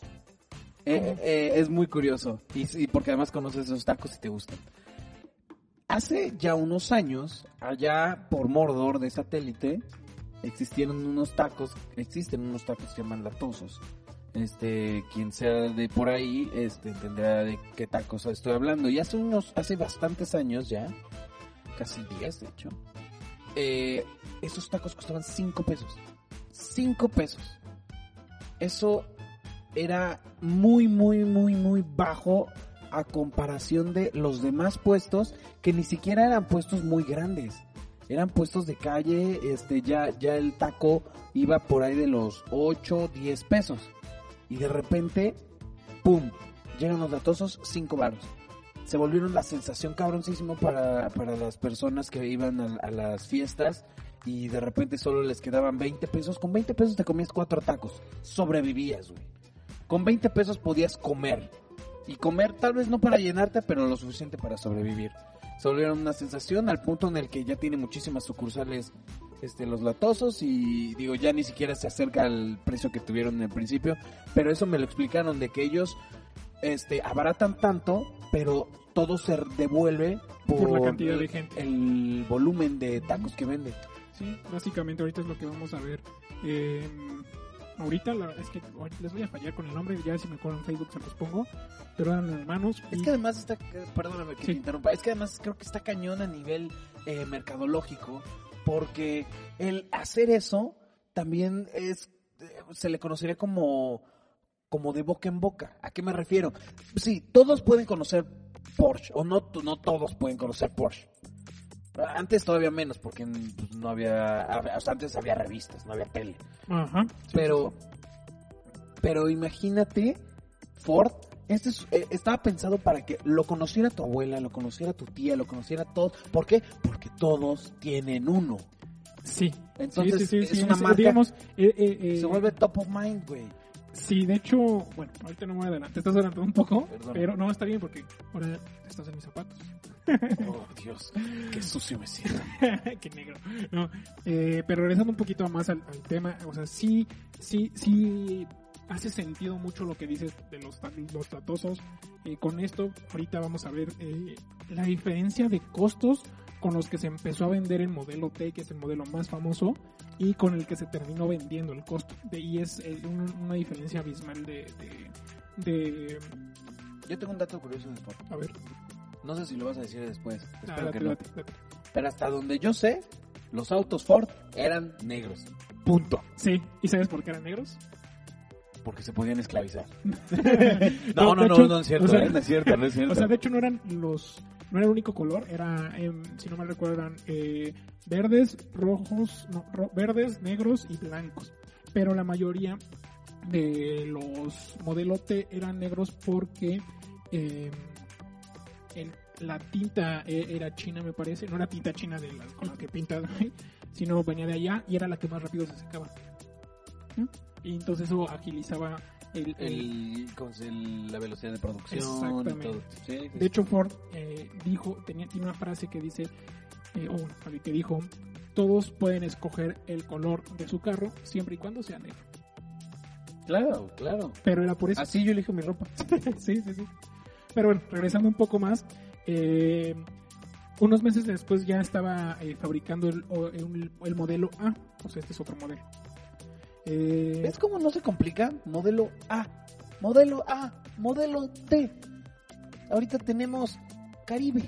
Eh, eh, es muy curioso, y, porque además conoces esos tacos y te gustan. Hace ya unos años, allá por Mordor de satélite, existieron unos tacos, existen unos tacos que se llaman latosos. Este, quien sea de por ahí, este, entenderá de qué tacos estoy hablando. Y hace unos, hace bastantes años ya, casi 10 de hecho, eh, esos tacos costaban 5 pesos. 5 pesos. Eso era muy, muy, muy, muy bajo a comparación de los demás puestos que ni siquiera eran puestos muy grandes. Eran puestos de calle, este, ya, ya el taco iba por ahí de los 8, 10 pesos. Y de repente, ¡pum! Llegan los latosos, 5 baros. Se volvieron la sensación cabroncísimo para, para las personas que iban a, a las fiestas y de repente solo les quedaban 20 pesos. Con 20 pesos te comías cuatro tacos. Sobrevivías, güey. Con 20 pesos podías comer. Y comer tal vez no para llenarte, pero lo suficiente para sobrevivir. Se volvieron una sensación al punto en el que ya tiene muchísimas sucursales este, los latosos y digo, ya ni siquiera se acerca al precio que tuvieron en el principio. Pero eso me lo explicaron de que ellos este, abaratan tanto, pero todo se devuelve por, Por la cantidad de el- gente. El volumen de tacos que venden. Sí, básicamente ahorita es lo que vamos a ver. Eh, ahorita la- es que les voy a fallar con el nombre, ya si me acuerdo en Facebook se los pongo, pero eran hermanos. Es y- que además está, perdóname que Sí. te interrumpa, es que además creo que está cañón a nivel eh, mercadológico, porque el hacer eso también es, eh, se le conocería como, como de boca en boca. ¿A qué me refiero? Sí, todos pueden conocer Porsche, o no, no todos pueden conocer Porsche. Antes todavía menos, porque pues, no había, antes había revistas, no había tele. Ajá. Pero, pero imagínate, Ford, este es- eh, estaba pensado para que lo conociera tu abuela, lo conociera tu tía, lo conociera todos. ¿Por qué? Porque todos tienen uno. Sí. Entonces, sí, sí, sí, es una marca, digamos, eh, eh, se vuelve top of mind, güey. Sí, de hecho, bueno, ahorita no me voy a adelantar, te estás adelantando un poco, Perdón. pero no, está bien porque ahora estás en mis zapatos. Oh, Dios, qué sucio me siento. Qué negro. No, eh, pero regresando un poquito más al, al tema, o sea, sí, sí, sí hace sentido mucho lo que dices de los, los tatosos. Eh, con esto, ahorita vamos a ver eh, la diferencia de costos con los que se empezó a vender el modelo T, que es el modelo más famoso, y con el que se terminó vendiendo el costo. De, y es un- una diferencia abismal de, de, de- Yo tengo un dato curioso de Ford. a ver, No sé si lo vas a decir después. ah, Espero que no. Pero hasta donde yo sé, los autos Ford eran negros. Punto. Sí, ¿y sabes por qué eran negros? Porque se podían esclavizar. No, No, no, de no, hecho, no es cierto, o sea, ¿eh? no es cierto, no es cierto. O sea, de hecho no eran los no era el único color, era em, si no me recuerdo eran eh, verdes, rojos, no, ro- verdes, negros y blancos. Pero la mayoría de los modelo T eran negros porque em, el- la tinta eh, era china, me parece. No era tinta china de la, con la que pintas, sino venía de allá y era la que más rápido se secaba. ¿Mm? Y entonces eso agilizaba el, el- el, ¿cómo se- el- la velocidad de producción. Exactamente. y todo. Sí, sí, De hecho, Ford eh, dijo, tenía, tiene una frase que dice, eh, o bien que dijo, todos pueden escoger el color de su carro siempre y cuando sea negro. Claro, claro. Pero era por eso. Así yo elijo mi ropa. sí, sí, sí. Pero bueno, regresando un poco más, eh, unos meses después ya estaba eh, fabricando el, o- el- el modelo A, o sea, este es otro modelo. Eh, ¿Ves cómo no se complica? Modelo A, modelo A, modelo D. Ahorita tenemos Caribe,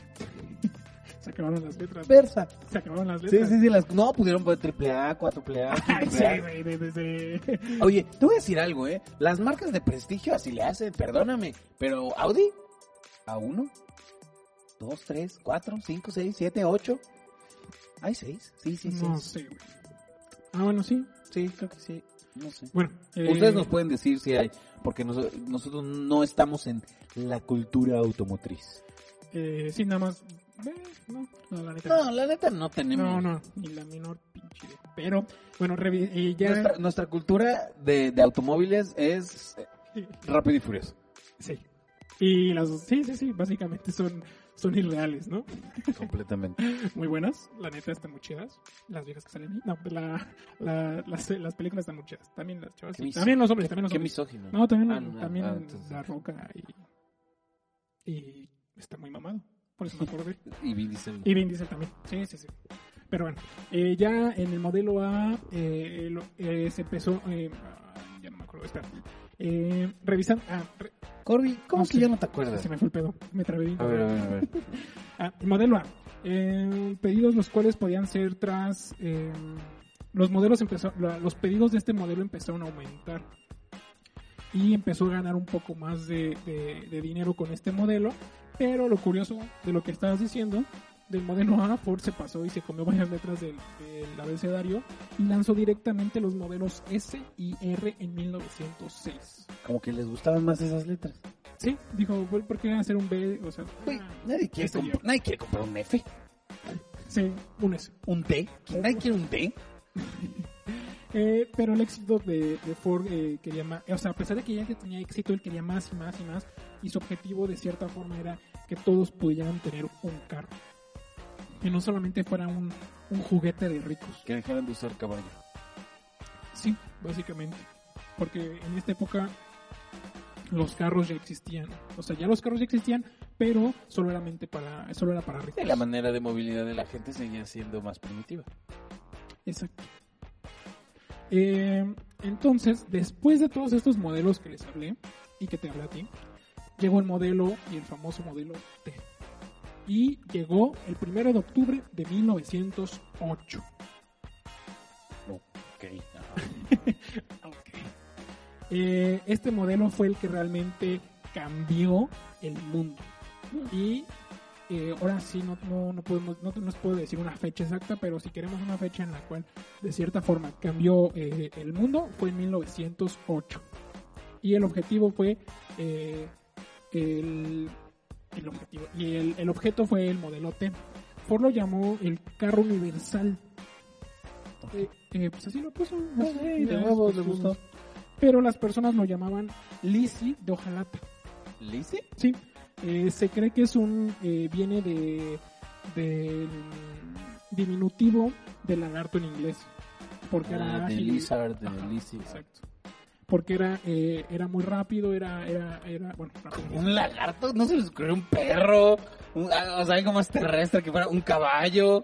se acabaron las letras. Versa. Se acabaron las letras. sí, sí. Las, no, pudieron poner triple A, cuádruple A. Oye, te voy a decir algo, ¿eh? Las marcas de prestigio así le hacen, perdóname. Pero Audi, A1, 2, 3, 4, 5, 6, 7, 8. ¿Hay 6? Sí, sí, sí. No sé, güey. Ah, bueno, sí. Sí, creo que sí. No sé. Bueno, eh, Ustedes nos pueden decir si hay, porque nos- nosotros no estamos en la cultura automotriz. Eh, sí, nada más. eh, no, no, la neta. No, la neta no tenemos. no, no, ni la menor pinche. Pero, bueno, eh, ya. Nuestra, nuestra cultura de, de automóviles es eh, rápido y furioso. Sí. Y las. Sí, sí, sí, básicamente son, son irreales, ¿no? Completamente. Muy buenas, la neta están muy chidas. Las viejas que salen ahí. No, la, la- las, las películas están muy chidas. También las chavas. Qué También los hombres, también los Qué hombres. misógino. No, también, Ah, no, también ah, entonces- La Roca y. Y está muy mamado. Por eso me acordé. Y Vin Diesel. Y Vin Diesel también. Sí, sí, sí. Pero bueno, eh, ya en el modelo A eh, lo- eh, se empezó. eh, ah, ya no me acuerdo, espera. Eh, revisan. Ah, re- Corby, ¿cómo No que sé. ya no te acuerdas? se me fue el pedo. Me trabé. bien. A ver, a ver, a ver. Ah, el modelo A. Eh, pedidos los cuales podían ser tras. eh, los modelos empezó, los pedidos de este modelo empezaron a aumentar. Y empezó a ganar un poco más de, de- de dinero con este modelo. Pero lo curioso de lo que estabas diciendo, del modelo A, Ford se pasó y se comió varias letras del, del abecedario y lanzó directamente los modelos S y R en 1906. Como que les gustaban más esas letras. Sí, dijo, "Güey, ¿por qué hacer un B? O sea, nadie quiere, nadie comprar un F, sí, un S. un D. Nadie quiere un D. Eh, pero el éxito de, de Ford eh, quería más, o sea, a pesar de que ya que tenía éxito, él quería más y más y más, y su objetivo de cierta forma era que todos pudieran tener un carro. Que no solamente fuera un, un juguete de ricos. Que dejaran de usar caballo. Sí, básicamente. Porque en esta época los carros ya existían. O sea, ya los carros ya existían, pero solo para, solo era para ricos. La manera de movilidad de la gente seguía siendo más primitiva. Exacto. Eh, entonces, después de todos estos modelos que les hablé y que te hablé a ti, llegó el modelo y el famoso modelo T. Y llegó el primero de octubre de 1908. Ok. ajá. Ok. Eh, este modelo fue el que realmente cambió el mundo. Y eh, ahora sí no, no, no podemos, no, no os puedo decir una fecha exacta, pero si queremos una fecha en la cual de cierta forma cambió eh, el mundo, fue en 1908. Y el objetivo fue el, el objetivo. Y el, el objeto fue el modelo T. Ford lo llamó el carro universal. Eh, eh, pues así lo puso. así, sí, de pues, le gustó. Pero las personas lo llamaban Lizzie de hojalata. ¿Lizzie? Sí, eh, se cree que es un eh, viene de del diminutivo de lagarto en inglés, porque era Ah, de ágil y- Lizard, de Lizzie. exacto. Porque era eh, era muy rápido, era era era bueno, rápido. Un lagarto, no se les ocurrió un perro. un- ah, o sea, algo más terrestre que fuera un caballo.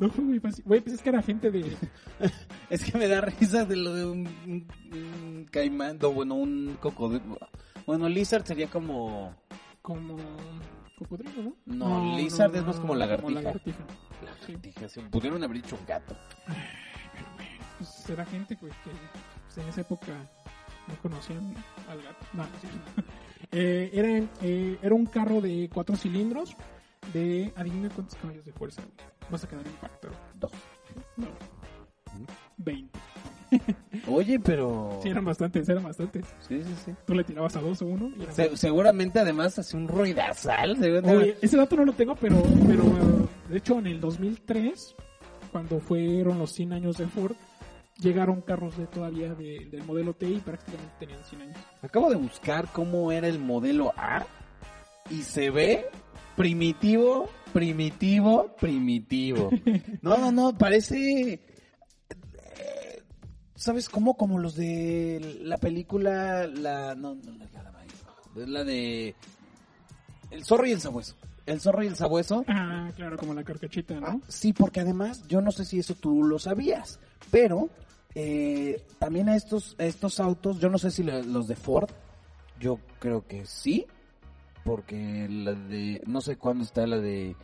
No, güey, pues, güey, pues es que era gente de Es que me da risa de lo de un, un- un caimán, no, bueno, un cocodrilo. Bueno, lizard sería como. como cocodrilo, ¿no? No, lizard es más como lagartija. lagartija. Sí. Dije, se pudieron haber dicho un gato. Pues era gente güey, que pues, en esa época no conocían al gato. No, cierto. Eh, era, eh, era un carro de cuatro cilindros de, adivina cuántos caballos de fuerza. Vas a quedar impactado. Dos. No. 20. Oye, pero... Sí, eran bastantes, eran bastantes. Sí, sí, sí. Tú le tirabas a dos o uno. Y Se- seguramente además hace un ruidazal. Oye, ese dato no lo tengo, pero, pero de hecho en el 2003, cuando fueron los 100 años de Ford, llegaron carros de todavía de- del modelo T y prácticamente tenían 100 años. Acabo de buscar cómo era el modelo A y se ve primitivo, primitivo, primitivo. No, no, no, parece... eh, ¿Sabes cómo? Como los de la película, la... No, no, no es la de... La de... El zorro y el sabueso. El zorro y el sabueso. Ah, claro, como la carcachita, Ah, ¿no? sí, porque además, yo no sé si eso tú lo sabías, pero eh, también a estos, a estos autos, yo no sé si lo- los de Ford, yo creo que sí, porque la de, no sé cuándo está la de,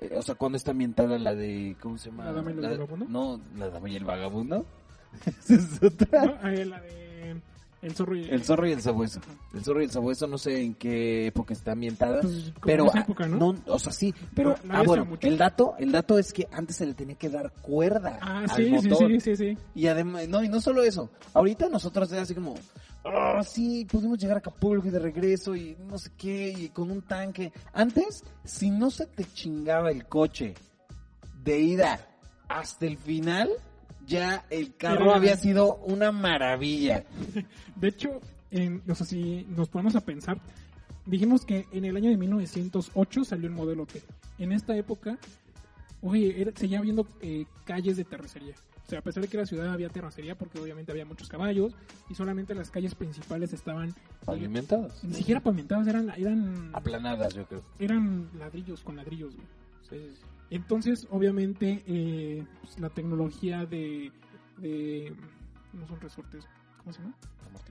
eh, o sea, cuándo está ambientada la de, ¿cómo se llama? ¿La dama y el vagabundo? No, la dama y el vagabundo. Esa es otra. ¿No? Ah, eh, la de El zorro y El zorro y el sabueso. El zorro y el sabueso, no sé en qué época está ambientada. Pues, pero esa época, ¿no? o sea, sí, pero No, ah, bueno, el dato, el dato es que antes se le tenía que dar cuerda Ah, al sí, sí, motor. sí, sí, sí. Y además, no, y no solo eso. Ahorita nosotros es así como, ah, sí, pudimos llegar a Acapulco y de regreso y no sé qué, y con un tanque. Antes, si no se te chingaba el coche de ida hasta el final, ya el carro Era- había sido una maravilla. De hecho, en, o sea, si nos ponemos a pensar, dijimos que en el año de 1908 salió el modelo T. En esta época, oye, era- seguía habiendo eh, calles de terracería. O sea, a pesar de que la ciudad había terracería, porque obviamente había muchos caballos, y solamente las calles principales estaban eh, Pavimentados. ni siquiera pavimentadas, eran, eran, Aplanadas, yo creo. eran ladrillos con ladrillos. güey. Entonces, obviamente, eh, pues, la tecnología de, de... No son resortes, ¿cómo se llama?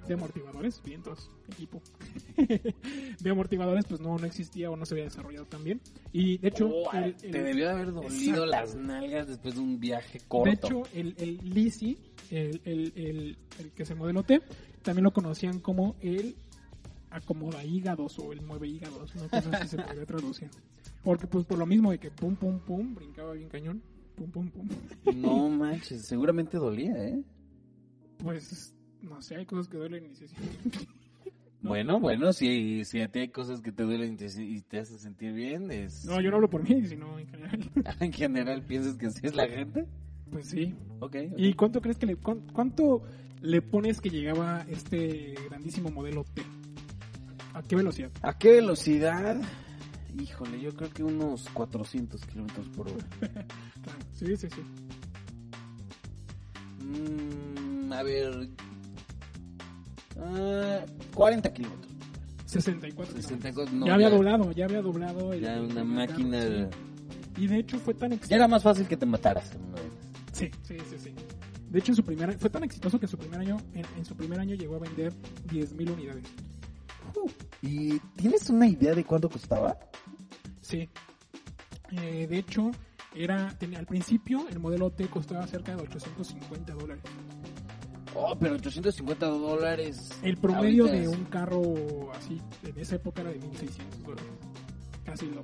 de amortiguadores, vientos, equipo. de amortiguadores, pues no, no existía o no se había desarrollado tan bien. Y de hecho, Oh, el, te debió de haber dolido las nalgas después de un viaje corto. de hecho, el, el Lisi, el, el, el, que es el modelo T, también lo conocían como el acomoda hígados o el mueve hígados, no sé si se podría traducir. Porque pues por lo mismo de que pum pum pum, brincaba bien cañón, pum pum pum. no manches, seguramente dolía, ¿eh? Pues no sé, hay cosas que duelen y se Bueno, bueno, si, si a ti hay cosas que te duelen y te, y te hacen sentir bien, es... No, yo no hablo por mí, sino en general. en general piensas que así es la gente. Pues sí. Ok. ¿Y cuánto crees que le cuán- cuánto le pones que llegaba este grandísimo modelo T? ¿A qué velocidad? ¿A qué velocidad? Híjole, yo creo que unos 400 kilómetros por hora. Sí, sí, sí. Mm, a ver... ah, 40 kilómetros. 64. 64, no, ya había ya- doblado, ya había doblado. el- Ya el- una el máquina... sí. Y de hecho fue tan exitoso. era más fácil que te mataras. esas. Sí, sí, sí, sí. De hecho, en su primer, fue tan exitoso que en su primer año, en, en su primer año llegó a vender 10.000 unidades. ¿Y tienes una idea de cuánto costaba? Sí. Eh, de hecho, era tenía, al principio el modelo T costaba cerca de 850 dólares. Oh, pero 850 dólares. El promedio de es- un carro así en esa época era de 1.600 dólares. Casi lo.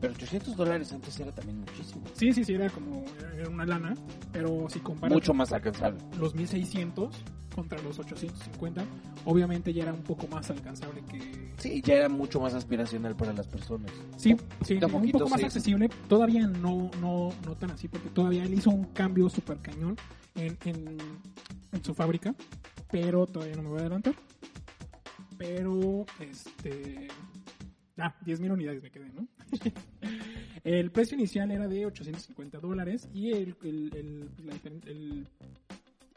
Pero 800 dólares antes era también muchísimo. Sí, sí, sí, era como era una lana, pero si comparas Mucho más alcanzable. los 1.600 contra los 850, obviamente ya era un poco más alcanzable que... Sí, ya era mucho más aspiracional para las personas. Sí, sí, un poquito, poco más sí. accesible, todavía no, no, no tan así, porque todavía él hizo un cambio súper cañón en, en, en su fábrica, pero todavía no me voy a adelantar. Pero, este... Ah, 10.000 unidades me quedé, ¿no? el precio inicial era de 850 dólares y el, el, el- la diferen- el-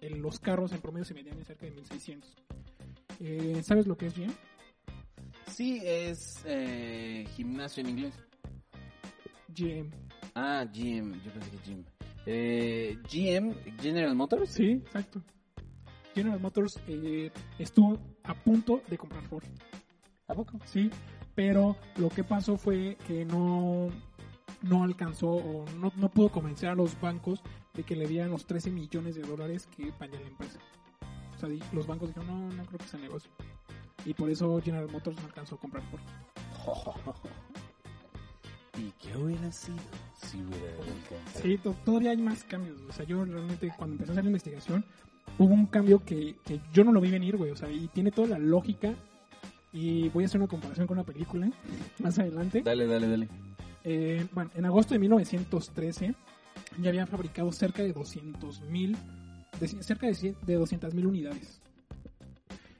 el- los carros en promedio se medían en cerca de 1.600. Eh, ¿Sabes lo que es GM? Sí, es eh, gimnasio en inglés. GM. Ah, GM, yo pensé que GM. Eh, GM, General Motors. Sí, exacto. General Motors eh, estuvo a punto de comprar Ford, ¿A poco? sí, pero lo que pasó fue que no, no alcanzó o no, no pudo convencer a los bancos de que le dieran los 13 millones de dólares que valía la empresa. O sea, di- los bancos dijeron, no, no creo que sea negocio. Y por eso General Motors no alcanzó a comprar Ford. ¿Y qué hubiera sido si hubiera alcanzado? Sí, to- todavía hay más cambios. O sea, yo realmente cuando empecé a hacer la investigación, hubo un cambio que, que yo no lo vi venir, güey. O sea, y tiene toda la lógica. Y voy a hacer una comparación con una película más adelante. Dale, dale, dale. Eh, bueno, en agosto de 1913 ya habían fabricado cerca de 200 mil, cerca de, de 200 mil unidades.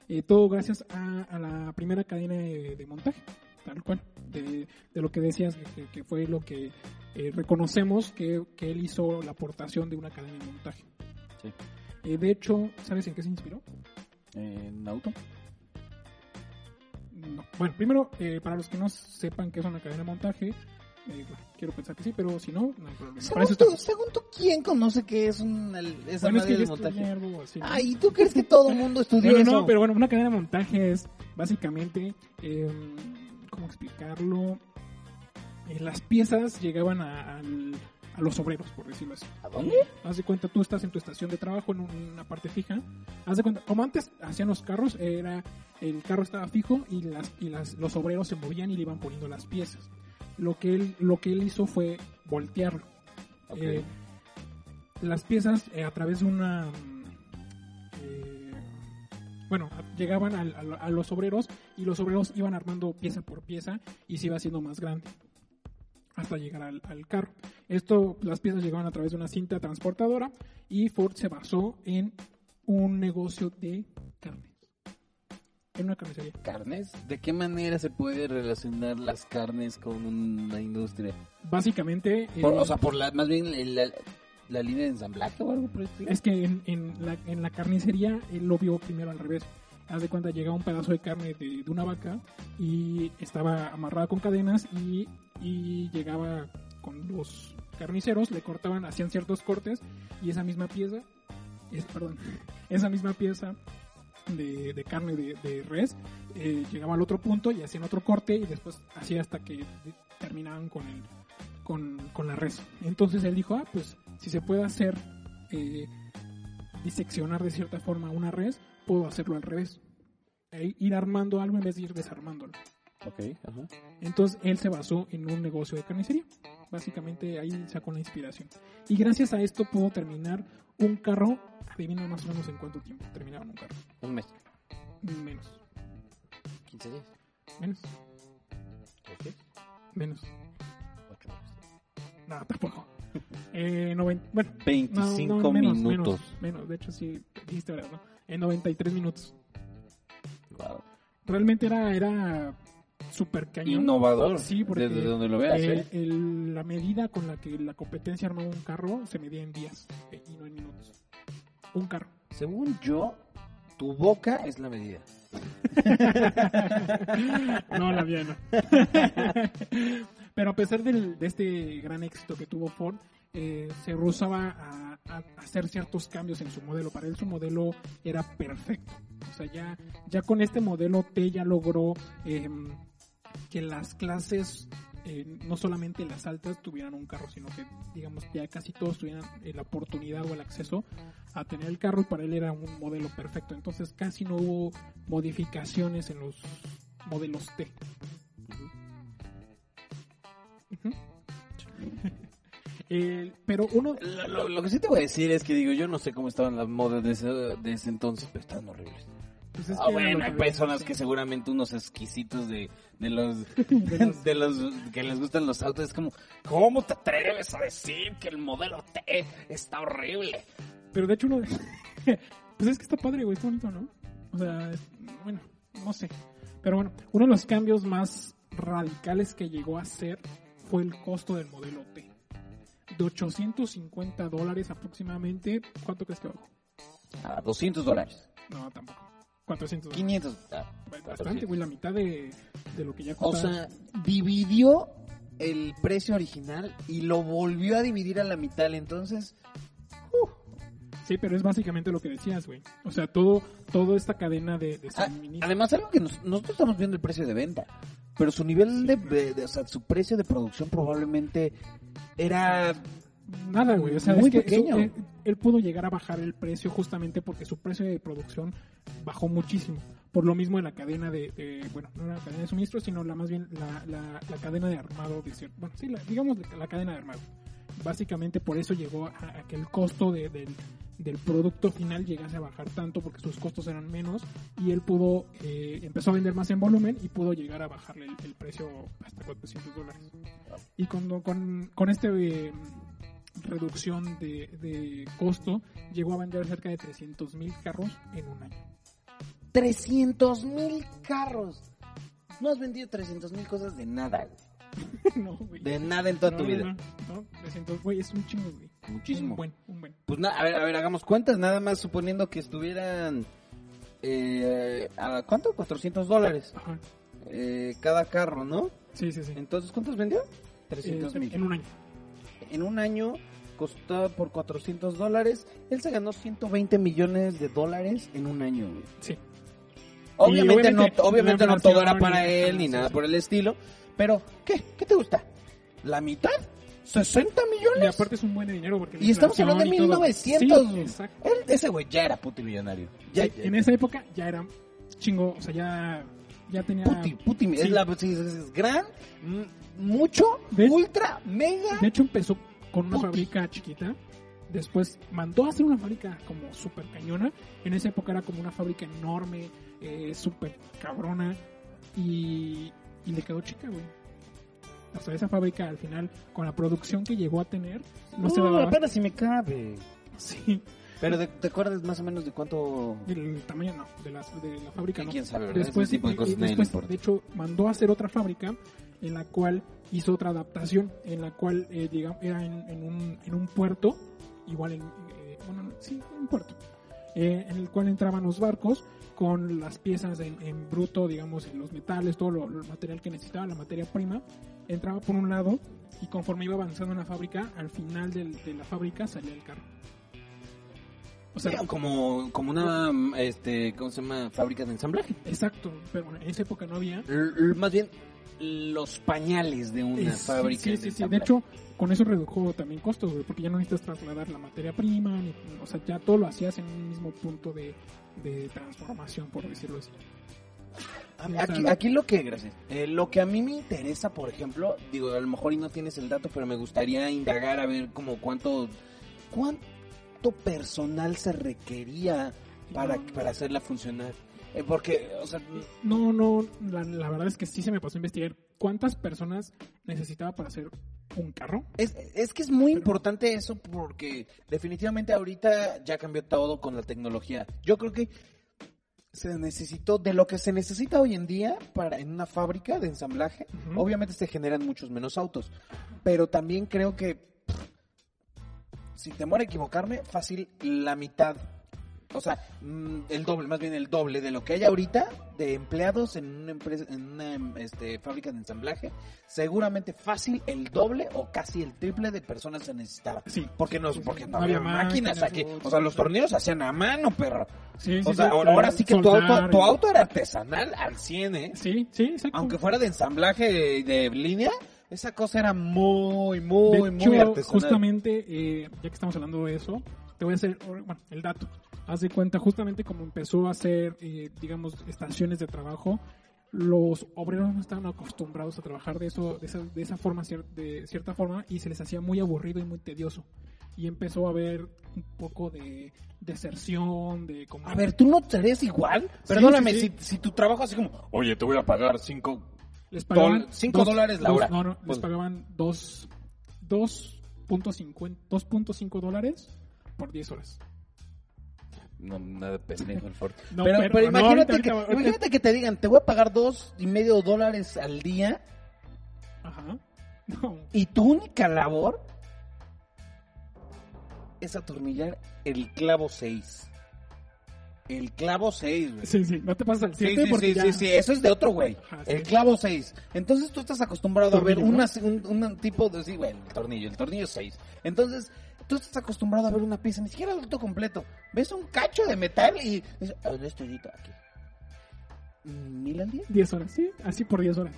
Eh, todo gracias a, a la primera cadena de, de montaje, tal cual, de, de lo que decías, que, que fue lo que eh, reconocemos que, que él hizo la aportación de una cadena de montaje. Sí. Eh, de hecho, ¿sabes en qué se inspiró? ¿En auto? No. Bueno, primero, eh, para los que no sepan qué es una cadena de montaje, eh, bueno, quiero pensar que sí, pero si no, no hay problema. Según tú, estamos. según tú, ¿quién conoce qué es un, el- esa Bueno, es que madre yo de montaje? algo así. ¿no? Ay, ¿tú crees que todo el mundo estudió Pero eso? no, pero bueno, una cadena de montaje es básicamente, eh, ¿cómo explicarlo? Eh, las piezas llegaban a, al- a los obreros, por decirlo así. ¿A dónde? Haz de cuenta, tú estás en tu estación de trabajo en un- una parte fija. Haz de cuenta, como antes hacían los carros, era el carro estaba fijo y las y las, los obreros se movían y le iban poniendo las piezas. Lo que él lo que él hizo fue voltearlo. Eh, las piezas eh, a través de una eh, bueno a- llegaban al- al- a, los obreros y los obreros iban armando pieza por pieza y se iba haciendo más grande hasta llegar al, al carro esto las piezas llegaban a través de una cinta transportadora y Ford se basó en un negocio de carnes en una carnicería ¿Carnes? ¿De qué manera se puede relacionar las carnes con una industria? básicamente eh, Por- o sea, por la, más bien la, la línea de ensamblaje o algo por el estilo. Es que en, en la, en la carnicería él lo vio primero al revés. Haz de cuenta, llegaba un pedazo de carne de, de una vaca y estaba amarrada con cadenas y, y llegaba con los carniceros, le cortaban, hacían ciertos cortes y esa misma pieza, es, perdón, esa misma pieza de, de carne de, de res eh, llegaba al otro punto y hacían otro corte y después hacía hasta que terminaban con el con, con la res. Entonces él dijo, ah, pues si se puede hacer eh, diseccionar de cierta forma una res, puedo hacerlo al revés. Ir armando algo en vez de ir desarmándolo. Ok, ajá. Entonces él se basó en un negocio de carnicería. Básicamente ahí sacó la inspiración. Y gracias a esto pudo terminar un carro. Adivina más o menos en cuánto tiempo terminaban un carro. Un mes. Menos. 15 días. Menos. Ok. Menos. Ocho meses. No, tampoco. Eh, noven- bueno, 25 no, no, menos, minutos. Menos, menos. De hecho, sí, dijiste verdad, ¿no? En 93 minutos. Wow. Realmente era, era súper cañón. Innovador. Sí, porque Desde donde lo veas, el- ¿eh? el- la medida con la que la competencia armaba un carro se medía en días eh, y no en minutos. Un carro. Según yo, tu boca es la medida. no, la mía no. Pero a pesar del- de este gran éxito que tuvo Ford, eh, se rehusaba a, a hacer ciertos cambios en su modelo. Para él su modelo era perfecto. O sea, ya, ya con este modelo T ya logró em, que las clases, eh, no solamente las altas, tuvieran un carro, sino que, digamos, ya casi todos tuvieran la oportunidad o el acceso a tener el carro y para él era un modelo perfecto. Entonces casi no hubo modificaciones en los modelos T. Eh, pero uno, Lo, lo- lo que sí te voy a decir es que digo, yo no sé cómo estaban las modas de ese, de ese entonces, pero estaban horribles. pues es Ah, bueno, hay personas que seguramente unos exquisitos de, de los de los- de los que les gustan los autos es como, ¿cómo te atreves a decir que el modelo T está horrible? Pero de hecho uno... pues es que está padre, güey, está bonito, ¿no? O sea, es- bueno, no sé. Pero bueno, uno de los cambios más radicales que llegó a ser fue el costo del modelo T. De 850 dólares aproximadamente, ¿cuánto crees que bajó? A 200 dólares. No, tampoco. 400 dólares. 500. ah, Bastante, güey, la mitad de, de lo que ya O costaba. sea, dividió el precio original y lo volvió a dividir a la mitad. Entonces, Sí, pero es básicamente lo que decías, güey. O sea, todo, toda esta cadena de, de Ah, además algo que nos- nosotros estamos viendo el precio de venta, pero su nivel de, de- de- o sea, su precio de producción probablemente era Nada, güey. O sea, Muy es que pequeño. eh, él pudo llegar a bajar el precio justamente porque su precio de producción bajó muchísimo. Por lo mismo en la cadena de, de- bueno, no la cadena de suministro, sino la más bien la, la- la cadena de armado de cierto, bueno, sí, la- digamos la cadena de armado. Básicamente por eso llegó a, que el costo de- del, del producto final llegase a bajar tanto porque sus costos eran menos y él pudo, eh, empezó a vender más en volumen y pudo llegar a bajarle el, el precio hasta 400 dólares. Y con, con, con este eh, reducción de, de costo llegó a vender cerca de 300 mil carros en un año. 300 mil carros. No has vendido 300 mil cosas de nada, güey. no, güey. De nada en toda No, tu no, vida. No, no, 300, güey, es un chingo, güey. Muchísimo. Un buen, un buen. Pues nada, a ver, a ver, hagamos cuentas, nada más suponiendo que estuvieran... Eh, ¿A cuánto? 400 dólares Ajá. eh, cada carro, ¿no? Sí, sí, sí. Entonces, ¿cuántos vendió? 300 Eh, mil. en un año. En un año costó por 400 dólares. Él se ganó 120 millones de dólares en un año, güey. Sí. Obviamente, obviamente, no, obviamente no todo era para él ni nada por el estilo. Pero, ¿qué? ¿Qué te gusta? ¿La mitad? ¿60 millones? Y aparte es un buen de dinero porque Y estamos hablando de inflación y todo. 1900. Sí, exacto. Él- ese güey ya era puti millonario. Ya, Sí, en esa época ya era chingo, o sea, ya, ya tenía... Puti, puti, es la es, es gran, mucho, ¿Ves? ultra, mega. De hecho empezó con una Puti. fábrica chiquita, después mandó a hacer una fábrica como súper cañona, en esa época era como una fábrica enorme, eh, súper cabrona, y, y le quedó chica, güey. O sea, esa fábrica al final, con la producción que llegó a tener, no, se daba... apenas si me cabe. Sí, Pero de- ¿te acuerdas más o menos de cuánto? el tamaño no, de la, de la fábrica no. ¿Quién sabe? Después, tipo de y- cosas después, de hecho, mandó a hacer otra fábrica en la cual hizo otra adaptación, en la cual eh, digamos, era en, en un, en un puerto, igual en, eh, bueno, no, sí, un puerto, eh, en el cual entraban los barcos con las piezas en, en bruto, digamos, en los metales, todo lo, lo material que necesitaba, la materia prima, entraba por un lado y conforme iba avanzando en la fábrica, al final del- de la fábrica salía el carro. O sea, Sí, como, como una, este, ¿cómo se llama? Fábrica de ensamblaje. exacto, pero en esa época no había. L- más bien, los pañales de una Es- fábrica sí, de sí, sí, De ensamblaje. hecho, con eso redujo también costos, porque ya no necesitas trasladar la materia prima, ni- o sea, ya todo lo hacías en un mismo punto de, de transformación, por decirlo así. Aquí, aquí lo que, gracias. Eh, lo que a mí me interesa, por ejemplo, digo, a lo mejor y no tienes el dato, pero me gustaría indagar a ver como cuánto, cuánto personal se requería para, para hacerla funcionar. Eh, porque, o sea, No, no, la, la verdad es que sí se me pasó a investigar cuántas personas necesitaba para hacer un carro. es, es que es muy importante eso porque definitivamente ahorita ya cambió todo con la tecnología. Yo creo que se necesitó de lo que se necesita hoy en día para en una fábrica de ensamblaje. Obviamente se generan muchos menos autos, pero también creo que sin temor a equivocarme, fácil la mitad. O sea, mm, el doble, más bien el doble de lo que hay ahorita de empleados en una empresa, en una este, fábrica de ensamblaje, seguramente fácil el doble o casi el triple de personas se necesitaba. Sí. Porque no, porque sí. no No había máquinas máquinas, aquí. o- O sea, los tornillos se hacían a mano, perro. Sí, O sí, sea, sí, ahora, ahora sí que tu auto, tu auto era artesanal al 100, ¿eh? Sí, sí, exacto. Aunque fuera de ensamblaje de, de línea, esa cosa era muy, muy, de muy artesanal. justamente, eh, ya que estamos hablando de eso, te voy a hacer bueno, el dato. Haz de cuenta, justamente como empezó a hacer, eh, digamos, estaciones de trabajo, los obreros no estaban acostumbrados a trabajar de eso, de esa, de esa forma, de cierta forma, y se les hacía muy aburrido y muy tedioso. Y empezó a haber un poco de deserción, de como... A ver, ¿tú no serías igual? Perdóname, sí, sí. Si, si tu trabajo así como, oye, te voy a pagar cinco... les pagaban dol- cinco dólares la dos- hora. No, no, Pues- les pagaban dos- 2.50 2.5 dólares por 10 horas. No, nada pendejo el Ford. No, pero, pero- pero no, imagínate, ahorita- que, ahorita- imagínate que te digan, te voy a pagar dos y medio dólares al día Ajá. No. y tu única labor es atornillar el clavo 6. El clavo 6, güey. Sí, sí, no te pasas al Sí, 7 sí, porque sí, ya... sí, sí, eso es de otro güey. Ajá, sí. El clavo 6. Entonces tú estás acostumbrado a ver una, un, un tipo de, sí, güey, el tornillo, el tornillo 6. Entonces tú estás acostumbrado a ver una pieza, ni siquiera el auto completo. Ves un cacho de metal y dices, ah, un estullito aquí. ¿Mil al día? 10 horas, sí, así por 10 horas.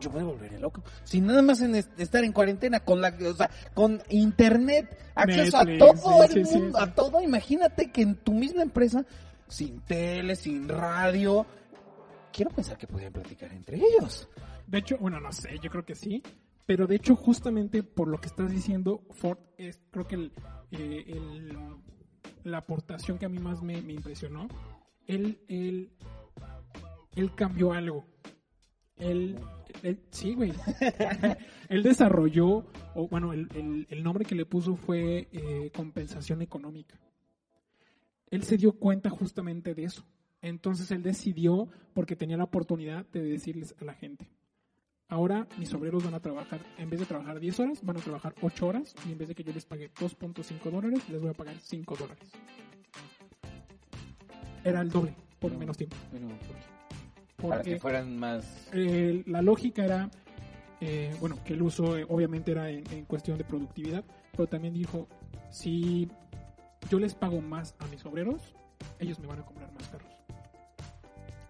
yo me volvería loco. Si nada más en est- estar en cuarentena con la, o sea, con internet, acceso Netflix, a todo sí, el sí, mundo, sí. a todo, imagínate que en tu misma empresa, sin tele, sin radio, quiero pensar que podrían platicar entre ellos. De hecho, bueno, no sé, yo creo que sí. Pero de hecho, justamente por lo que estás diciendo, Ford es, creo que el, eh, el- la aportación que a mí más me, me impresionó, él, él, él cambió algo. Él, él- sí, güey. él desarrolló, o bueno, el, el- el nombre que le puso fue eh, compensación económica. Él se dio cuenta justamente de eso. Entonces él decidió, porque tenía la oportunidad de decirles a la gente, ahora mis obreros van a trabajar, en vez de trabajar 10 horas, van a trabajar 8 horas y en vez de que yo les pague 2.5 dólares, les voy a pagar 5 dólares. Era el doble, por menos tiempo. Para Porque que fueran más... eh, la lógica era, eh, bueno, que el uso eh, obviamente era en, en cuestión de productividad, pero también dijo, si yo les pago más a mis obreros, ellos me van a comprar más carros.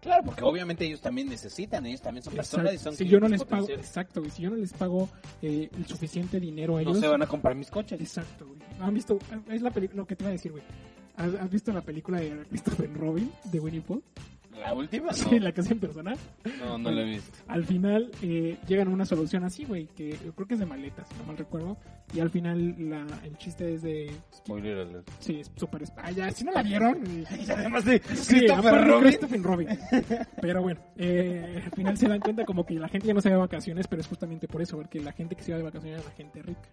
Claro, porque obviamente ellos también necesitan, ellos también son personas y son Si yo no les pago, exacto, y si yo no les pago eh, el suficiente dinero a No ellos, se van a comprar mis coches. exacto, güey. ¿Han visto? Es la peli- lo que te iba a decir, güey. ¿Has, has visto la película de Christopher Robin de Winnie Pooh? ¿La última? Sí, la que es en persona. No, no la he visto. Al final eh, llegan a una solución así, güey, que yo creo que es de maletas, si no mal recuerdo. Y al final la, el chiste es de... Spoiler alert. Sí, es súper... Ah, ya, si no la vieron... Y además de Sí, Christopher Robin. Christopher Robin. Pero bueno, eh, al final se dan cuenta como que la gente ya no se va de vacaciones, pero es justamente por eso, porque la gente que se va de vacaciones es la gente rica.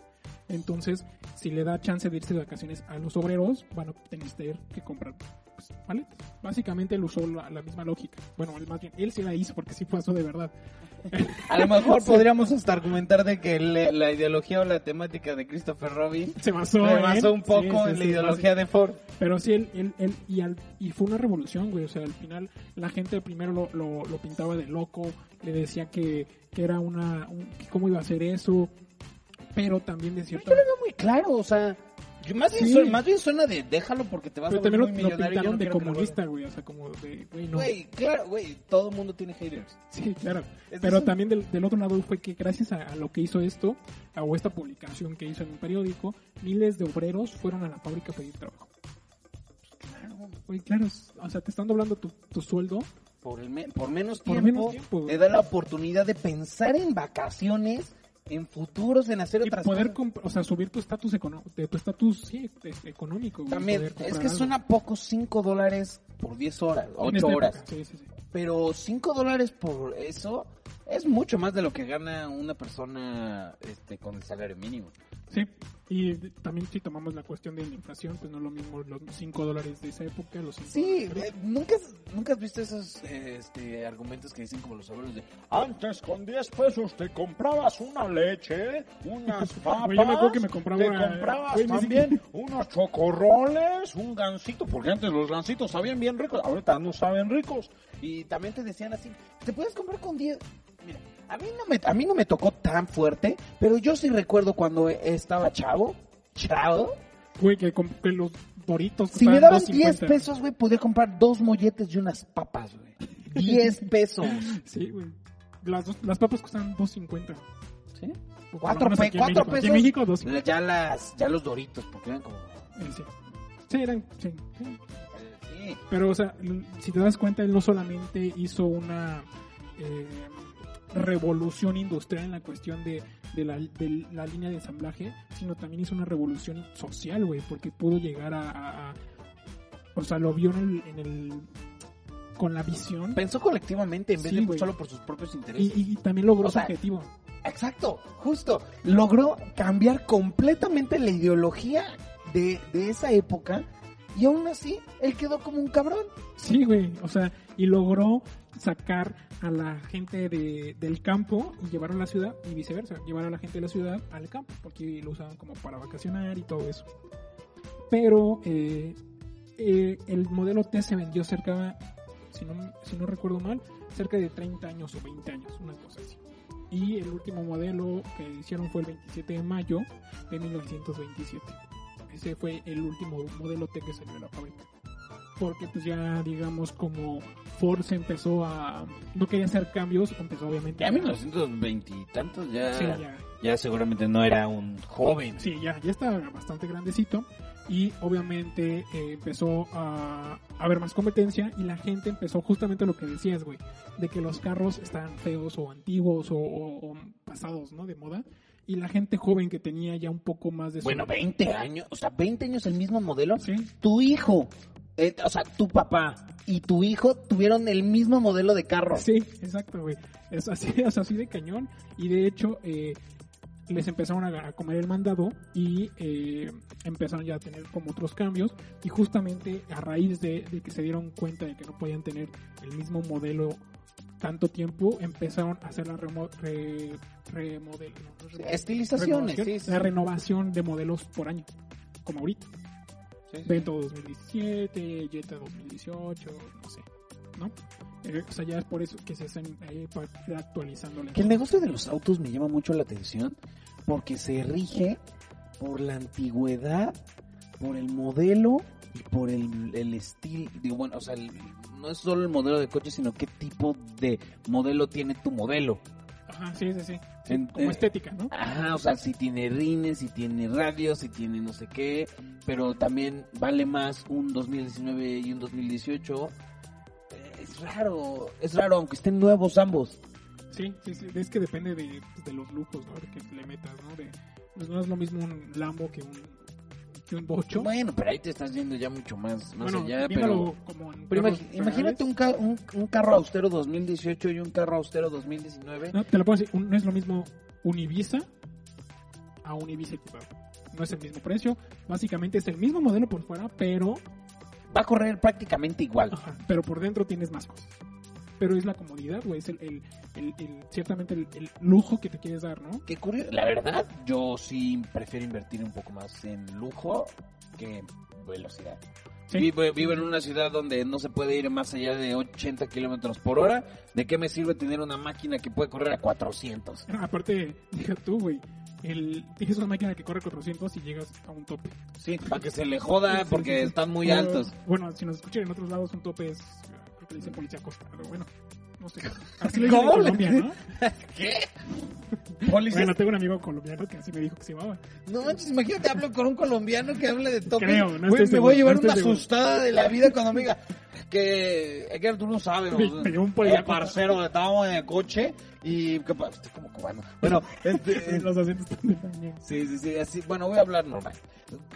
Entonces, si le da chance de irse de vacaciones a los obreros, van a tener que comprar pues, maletas. Básicamente él usó la, la misma lógica. Bueno, él más bien, él sí la hizo porque sí pasó de verdad. A lo mejor podríamos hasta argumentar de que le- la ideología o la temática de Christopher Robin Se basó, se en- basó un poco sí, sí, en la ideología de Ford. Pero sí, él, él, él- y, al- y fue una revolución, güey. O sea, al final la gente primero lo, lo, lo pintaba de loco, le decía que, que era una... un- que cómo iba a hacer eso, pero también de cierta... Yo lo veo muy claro, o sea, yo más, bien Sí. suena, más bien suena de déjalo porque te vas Pero a también lo, volver muy lo millonario. pintaron no de comunista, güey. O sea, como de... Güey, no. Güey, claro, güey, todo el mundo tiene haters. Sí, claro. Es Pero eso. también del, del otro lado fue que gracias a, a lo que hizo esto, a- o esta publicación que hizo en un periódico, miles de obreros fueron a la fábrica a pedir trabajo. Claro, Güey, claro, o sea, te están doblando tu, tu sueldo. por, el me- por menos Por tiempo, menos tiempo, te da la oportunidad de pensar en vacaciones, en futuros, en hacer Y otras poder, cosas. o sea, subir tu estatus de tu estatus sí, económico. También, es que algo. suena poco 5 dólares por 10 horas, En 8 esta horas. sí, sí. Pero 5 dólares por eso es mucho más de lo que gana una persona este, con el salario mínimo. Sí, y también si tomamos la cuestión de la inflación, pues no es lo mismo los 5 dólares de esa época, los 5 Sí, dólares. eh, ¿nunca, has- ¿nunca has visto esos eh, este, argumentos que dicen como los abuelos de Antes con 10 pesos te comprabas una leche, unas papas, yo me acuerdo que me compraba te una- comprabas también unos chocorroles, un gansito, porque antes los gansitos sabían bien ricos, ahorita no saben ricos. Y también te decían así, te puedes comprar con 10. Mira, a mí no me, a mí no me tocó tan fuerte, pero yo sí recuerdo cuando estaba chavo, chavo. Güey, que, que los doritos Si me daban 2.50. 10 pesos, güey, podía comprar dos molletes y unas papas, güey. 10 pesos. Sí, güey. Las, dos- las papas costaban 2.50. ¿Sí? Cuatro pe- cuatro México. Aquí pesos. en México, 2.50. Ya las, ya los doritos, porque eran como... Sí. Sí, eran, sí, sí. Pero, o sea, si te das cuenta, él no solamente hizo una eh, revolución industrial en la cuestión de, de, la, de la línea de ensamblaje, sino también hizo una revolución social, güey, porque pudo llegar a, a- a- O sea, lo vio en el, en el- con la visión Pensó colectivamente en vez Sí, de güey. solo por sus propios intereses. y- y también logró O su sea, objetivo. Exacto, justo. Logró cambiar completamente la ideología de, de esa época y aún así él quedó como un cabrón. Sí, güey, o sea, y logró sacar a la gente de, del campo y llevar a la ciudad y viceversa, llevar a la gente de la ciudad al campo, porque lo usaban como para vacacionar y todo eso. Pero eh, eh, el modelo T se vendió cerca, si no, si no recuerdo mal, cerca de 30 años o 20 años, una cosa así. Y el último modelo que hicieron fue el 27 de mayo de 1927. Ese fue el último modelo T que salió de la fábrica. Porque pues ya digamos como Ford se empezó a no quería hacer cambios, empezó obviamente Ya a- 1920 y tantos ya, Sí, ya. ya seguramente no era un joven. Sí, ya, ya está bastante grandecito y obviamente eh, empezó a a haber más competencia y la gente empezó justamente lo que decías, güey, de que los carros estaban feos o antiguos o, o- o pasados, ¿no? De moda y la gente joven que tenía ya un poco más de Bueno, 20 años, o sea, 20 años el mismo modelo. Sí, Tu hijo, eh, o sea, tu papá y tu hijo tuvieron el mismo modelo de carro. Sí, exacto, güey. Es así, es así de cañón. Y de hecho, eh, les empezaron a, comer el mandado y eh, empezaron ya a tener como otros cambios. Y justamente a raíz de, de que se dieron cuenta de que no podían tener el mismo modelo tanto tiempo, empezaron a hacer la remo re- remodel- no, no es remodel- Estilizaciones, renovación, sí, sí. la renovación de modelos por año, como ahorita. Vento 2017, Jetta 2018, no sé, ¿no? Eh, o sea, ya es por eso que se para ir actualizando la Que el negocio de los autos me llama mucho la atención porque se rige por la antigüedad, por el modelo y por el, el estilo. Digo, bueno, o sea, el- no es solo el modelo de coche, sino qué tipo de modelo tiene tu modelo. Ajá, sí, sí, sí. Sí, En- como eh, estética, ¿no? Ajá, o sea, si tiene rines, si tiene radios, si tiene no sé qué, pero también vale más un 2019 y un 2018. Eh, Es raro, es raro, aunque estén nuevos ambos. Sí, sí, sí. Es que depende de, de los lujos, ¿no? De que le metas, ¿no? De, pues no es lo mismo un Lambo que un, que un Bocho. Bueno, pero ahí te estás yendo ya mucho más, más bueno, allá, pero... como en pero imagínate un, ca- un, un carro austero 2018 y un carro austero 2019. reales. No, te lo puedo decir, un- no es lo mismo un Ibiza a un Ibiza equipado. No es el mismo precio. Básicamente es el mismo modelo por fuera, pero Va a correr prácticamente igual. Ajá, pero por dentro tienes más cosas. Pero es la comodidad, güey, es el, el, el- el- ciertamente el, el lujo que te quieres dar, ¿no? Qué curioso. La verdad, yo sí prefiero invertir un poco más en lujo que velocidad. Sí. Vivo, vivo en una ciudad donde no se puede ir más allá de 80 kilómetros por hora. ¿De qué me sirve tener una máquina que puede correr a 400? Aparte, deja tú, güey, el, tienes una máquina que corre 400 y llegas a un tope. Sí, para que se le joda porque sí, sí. están muy altos. Bueno, si nos escuchan en otros lados, un tope es, creo que le dicen policía costa, pero bueno, no sé. Así lo dicen en ¿Cómo? Colombia, ¿no? ¿Qué? Bueno, tengo un amigo colombiano que así me dijo que se llamaba. No manches, imagínate, hablo con un colombiano que hable de tope. Creo, no Güey, me voy a seguro, llevar no una seguro. asustada de la vida cuando me diga que, es que tú no sabes. ¿no? llevó un Eh, parcero, estábamos en el coche y... ¿qué pasa? Estoy como cubano. Bueno, este... Los acentos también. Sí, sí, sí, así, bueno, voy a hablar normal.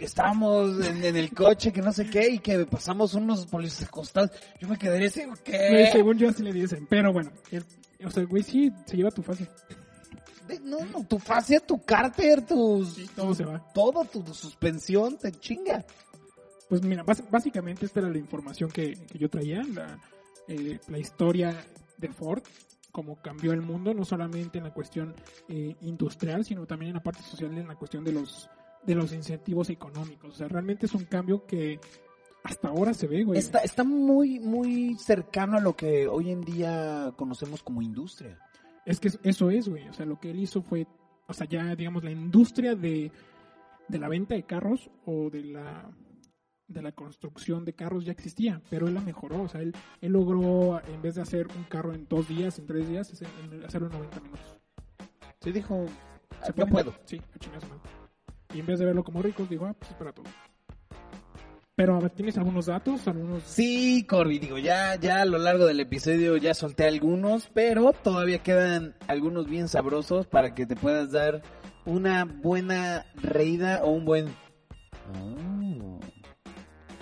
Estábamos en, en el coche, que no sé qué, y que pasamos unos policías acostados. Yo me quedaría así, ¿qué? Según yo así le dicen, pero bueno, el- o sea, güey, sí, se lleva tu. De- No, no, tu fascia, tu cárter, tus... Sí, todo se va. Todo, tu, tu suspensión, te chinga. Pues mira, básicamente esta era la información que, que yo traía, la, eh, la historia de Ford, cómo cambió el mundo, no solamente en la cuestión eh, industrial, sino también en la parte social, en la cuestión de los de los incentivos económicos. O sea, realmente es un cambio que hasta ahora se ve, güey. Está, está muy, muy cercano a lo que hoy en día conocemos como industria. Es que eso es, güey. O sea, lo que él hizo fue, o sea, ya digamos, la industria de, de la venta de carros o de la de la construcción de carros ya existía, pero él la mejoró. O sea, él, él logró, en vez de hacer un carro en dos días, en tres días, hacerlo en 90 minutos. Se dijo, Se yo puedo. Sí, a. Y en vez de verlo como ricos, dijo, ah, pues es para todo. Pero, a ver, ¿tienes algunos datos? Algunos... Sí, Corby, digo, ya, ya a lo largo del episodio ya solté algunos, pero todavía quedan algunos bien sabrosos para que te puedas dar una buena reída o un buen... Oh.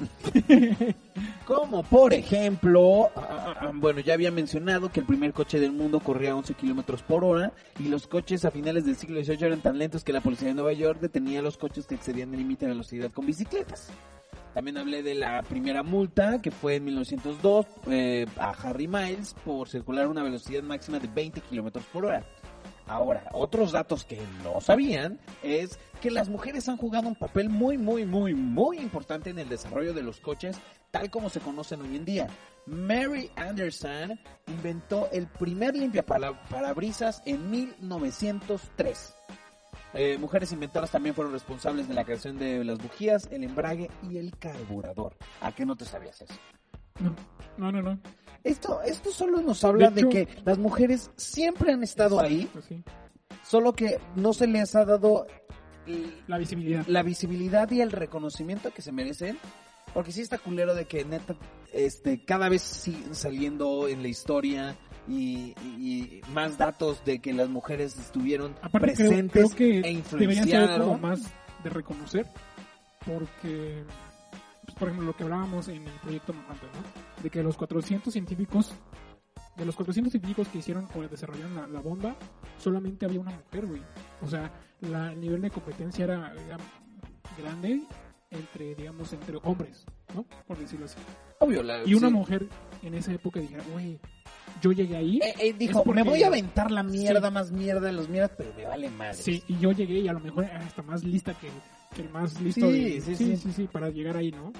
Como por ejemplo, ah, ah, bueno, ya había mencionado que el primer coche del mundo corría a 11 kilómetros por hora y los coches a finales del siglo XVIII eran tan lentos que la policía de Nueva York detenía los coches que excedían el límite de velocidad con bicicletas. También hablé de la primera multa que fue en 1902 eh, a Harry Miles por circular a una velocidad máxima de 20 kilómetros por hora. Ahora, otros datos que no sabían es que las mujeres han jugado un papel muy, muy, muy, muy importante en el desarrollo de los coches tal como se conocen hoy en día. Mary Anderson inventó el primer limpiaparabrisas en 1903. Eh, mujeres inventoras también fueron responsables de la creación de las bujías, el embrague y el carburador. ¿A qué no te sabías eso? No, no, no. no. Esto, esto solo nos habla de, que las mujeres siempre han estado ahí, sí. solo que no se les ha dado La visibilidad. la visibilidad y el reconocimiento que se merecen. Porque sí está culero de que neta, este, cada vez siguen saliendo en la historia y, y- y más datos de que las mujeres estuvieron Aparte creo, presentes creo que e deberían ser como influenciaron. más de reconocer, porque, por ejemplo, lo que hablábamos en el proyecto Manhattan, ¿no? De que los 400 científicos, de los 400 científicos que hicieron o desarrollaron la, la bomba, solamente había una mujer, güey. O sea, la, el nivel de competencia era, era grande entre, digamos, entre hombres, ¿no? Por decirlo así. Obvio, la- Y una sí. mujer en esa época dijera, güey, yo llegué ahí. Eh, eh, dijo, porque- me voy a aventar la mierda, Sí. más mierda de los mierdas, pero me vale madre. Sí, y yo llegué y a lo mejor hasta más lista que el más listo. Sí, de- sí, sí, sí. para llegar ahí, ¿no?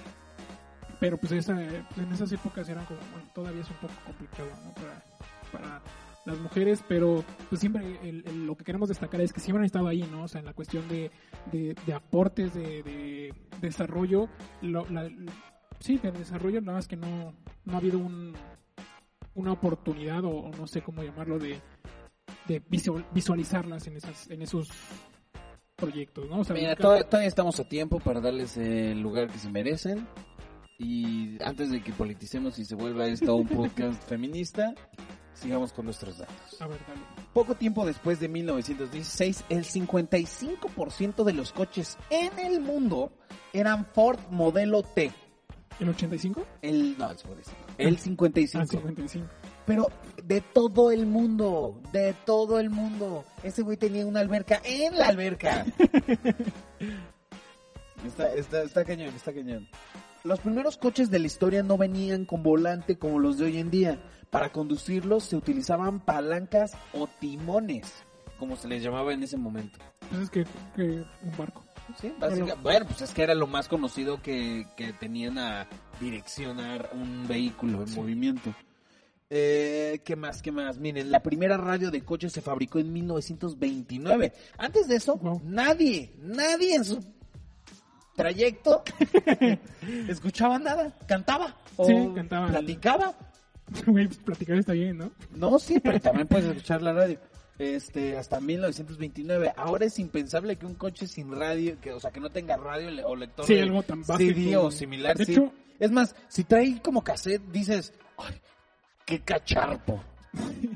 Pero pues esa, pues, en esas épocas eran como, bueno, todavía es un poco complicado, ¿no? Para, para las mujeres, pero pues siempre el- el- lo que queremos destacar es que siempre han estado ahí, ¿no? O sea, en la cuestión de, de, de aportes, de, de desarrollo, lo- la- sí, de desarrollo, nada más que no, no ha habido un, una oportunidad o, o no sé cómo llamarlo de, de visual- visualizarlas en esas en esos proyectos, ¿no? O sea, Mira, nunca- todavía, todavía estamos a tiempo para darles el lugar que se merecen. Y antes de que politicemos y se vuelva esto un podcast feminista, sigamos con nuestros datos. A ver, dale. Poco tiempo después de 1916, el 55% de los coches en el mundo eran Ford modelo T. ¿El 85? El, no, el 55. El 55. Ah, 55. Pero de todo el mundo, de todo el mundo. Ese güey tenía una alberca en la alberca. está, está, está cañón, está cañón. Los primeros coches de la historia no venían con volante como los de hoy en día. Para conducirlos se utilizaban palancas o timones, como se les llamaba en ese momento. Pues es que, que un barco. Sí, básica- bueno, pues es que era lo más conocido que, que tenían a direccionar un vehículo en movimiento. Eh, ¿Qué más? ¿Qué más? Miren, la primera radio de coches se fabricó en 1929. Antes de eso, nadie, nadie en su trayecto escuchaba nada, cantaba o Sí, cantaba. platicaba. Güey, pues, platicar está bien, ¿no? No, sí, pero también puedes escuchar la radio. Este, hasta 1929. Ahora es impensable que un coche sin radio, que, o sea, que no tenga radio le- o lector Sí, de algo tan CD básico. o similar. De sí. hecho- es más, si trae como cassette, dices, ¡ay, qué cacharpo!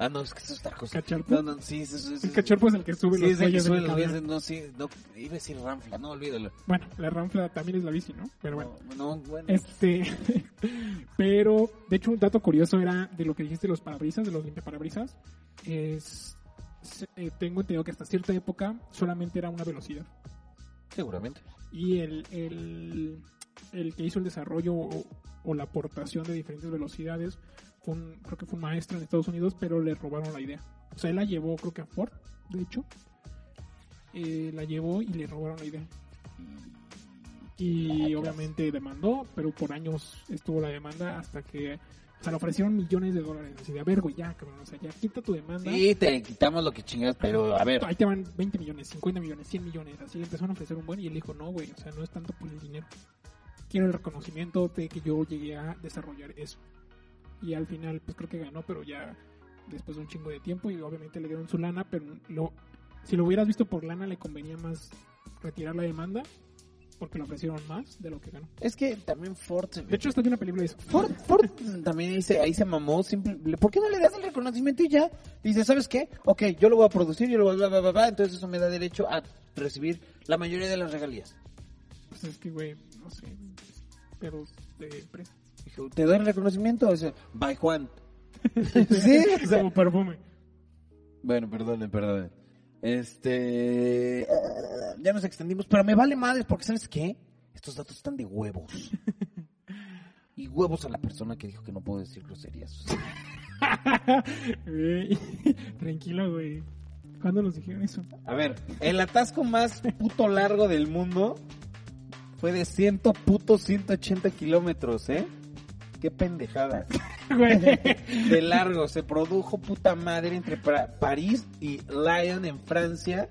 Ah, no, es que eso es otra cosa. ¿Cacharpo? No, no, sí, eso, eso, eso- El cacharpo es el que sube Sí, los es el que sube los bueyes, no, sí, no, iba a decir ranfla, no, olvídalo. Bueno, la ranfla también es la bici, ¿no? Pero bueno. No, no, bueno. Este, pero de hecho un dato curioso era de lo que dijiste de los parabrisas, de los limpiaparabrisas. Es, se- eh, tengo entendido que hasta cierta época solamente era una velocidad. Seguramente. Y el, el, el que hizo el desarrollo o, o la aportación de diferentes velocidades un, creo que fue un maestro en Estados Unidos, pero le robaron la idea. O sea, él la llevó, creo que a Ford, de hecho. Eh, la llevó y le robaron la idea. Y obviamente demandó, pero por años estuvo la demanda hasta que o sea, le ofrecieron millones de dólares. Así de, a ver, güey, ya, cabrón, o sea, ya quita tu demanda. Sí, te quitamos lo que chingas, pero a ver. Ahí te van 20 millones, 50 millones, 100 millones. Así le empezaron a ofrecer un buen y él dijo, no, güey, o sea, no es tanto por el dinero. Quiero el reconocimiento de que yo llegué a desarrollar eso. Y al final, pues creo que ganó, pero ya después de un chingo de tiempo y obviamente le dieron su lana, pero lo, si lo hubieras visto por lana le convenía más retirar la demanda porque le ofrecieron más de lo que ganó. Es que también Ford se De hecho, hasta hay una película de eso. Ford, Ford también dice, ahí se mamó, simple, ¿por qué no le das el reconocimiento y ya? Dice, ¿sabes qué? Ok, yo lo voy a producir, yo lo voy a... bla, bla, bla, entonces eso me da derecho a recibir la mayoría de las regalías. Pues es que, güey, no sé, pero de empresa. Dijo, ¿te doy el reconocimiento? Dice, bye Juan. sí, o sea, Como perfume. Bueno, perdonen, perdonen. Este... Ya nos extendimos, pero me vale madres porque ¿sabes qué? Estos datos están de huevos. Y huevos a la persona que dijo que no puedo decir groserías. Tranquilo, güey. ¿Cuándo nos dijeron eso? A ver, el atasco más puto largo del mundo fue de 100 puto 180 kilómetros, ¿eh? Qué pendejada. De largo, se produjo puta madre entre Pa- París y Lyon en Francia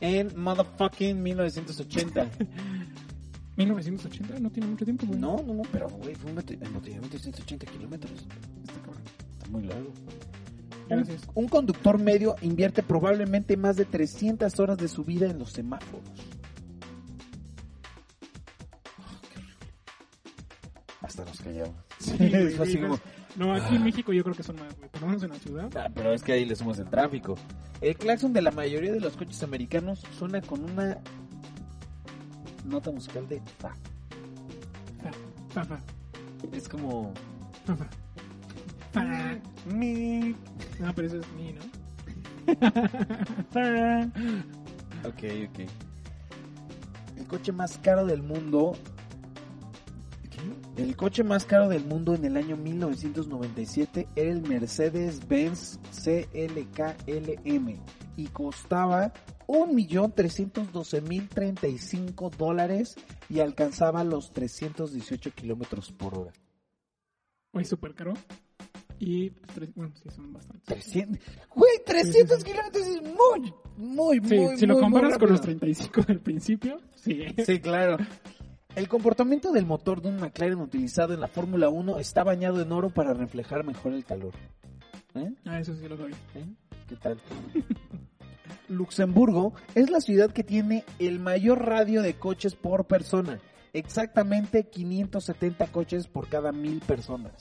en motherfucking 1980. 1980, no tiene mucho tiempo, güey. No, no, no, pero güey, fue un bote- embotellamiento de 180 kilómetros. Está cabrón. Está muy largo. Gracias. Un, un conductor medio invierte probablemente más de 300 horas de su vida en los semáforos. Hasta nos callamos. Sí, güey, es así como, No, aquí en México yo creo que son más, güey. Por lo menos en la ciudad. Ah, pero es que ahí le sumas el tráfico. El claxon de la mayoría de los coches americanos suena con una nota musical de fa. Fa, fa, fa, Es como fa, fa. Fa. mi No, pero eso es mi, ¿no? fa. Ok, ok. El coche más caro del mundo. El coche más caro del mundo en el año 1997 era el Mercedes-Benz CLK-LM y costaba 1.312.035 dólares y alcanzaba los 318 kilómetros por hora. Güey, súper caro. Y, tres- bueno, sí, son bastantes. 300, güey, 300 Sí, sí, kilómetros es muy, muy, muy, si lo muy, muy comparas con los rápido. 35 del principio, sí. Sí, claro. El comportamiento del motor de un McLaren utilizado en la Fórmula 1 está bañado en oro para reflejar mejor el calor. ¿Eh? Ah, eso sí lo sabía. ¿Eh? ¿Qué tal? Luxemburgo es la ciudad que tiene el mayor radio de coches por persona. Exactamente 570 coches por cada mil personas.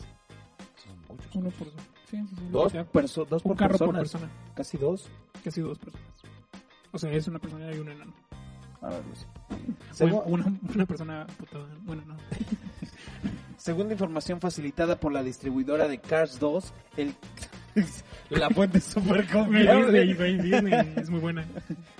Son muchos. Uno por... Sí. Dos, perso- dos por carro por personas. persona. Casi dos. Casi dos personas. O sea, es una persona y un enano. Según- una, una persona putada. Bueno, no. Según la información facilitada por la distribuidora de Cars 2, el... la fuente es súper confiable. Es muy buena.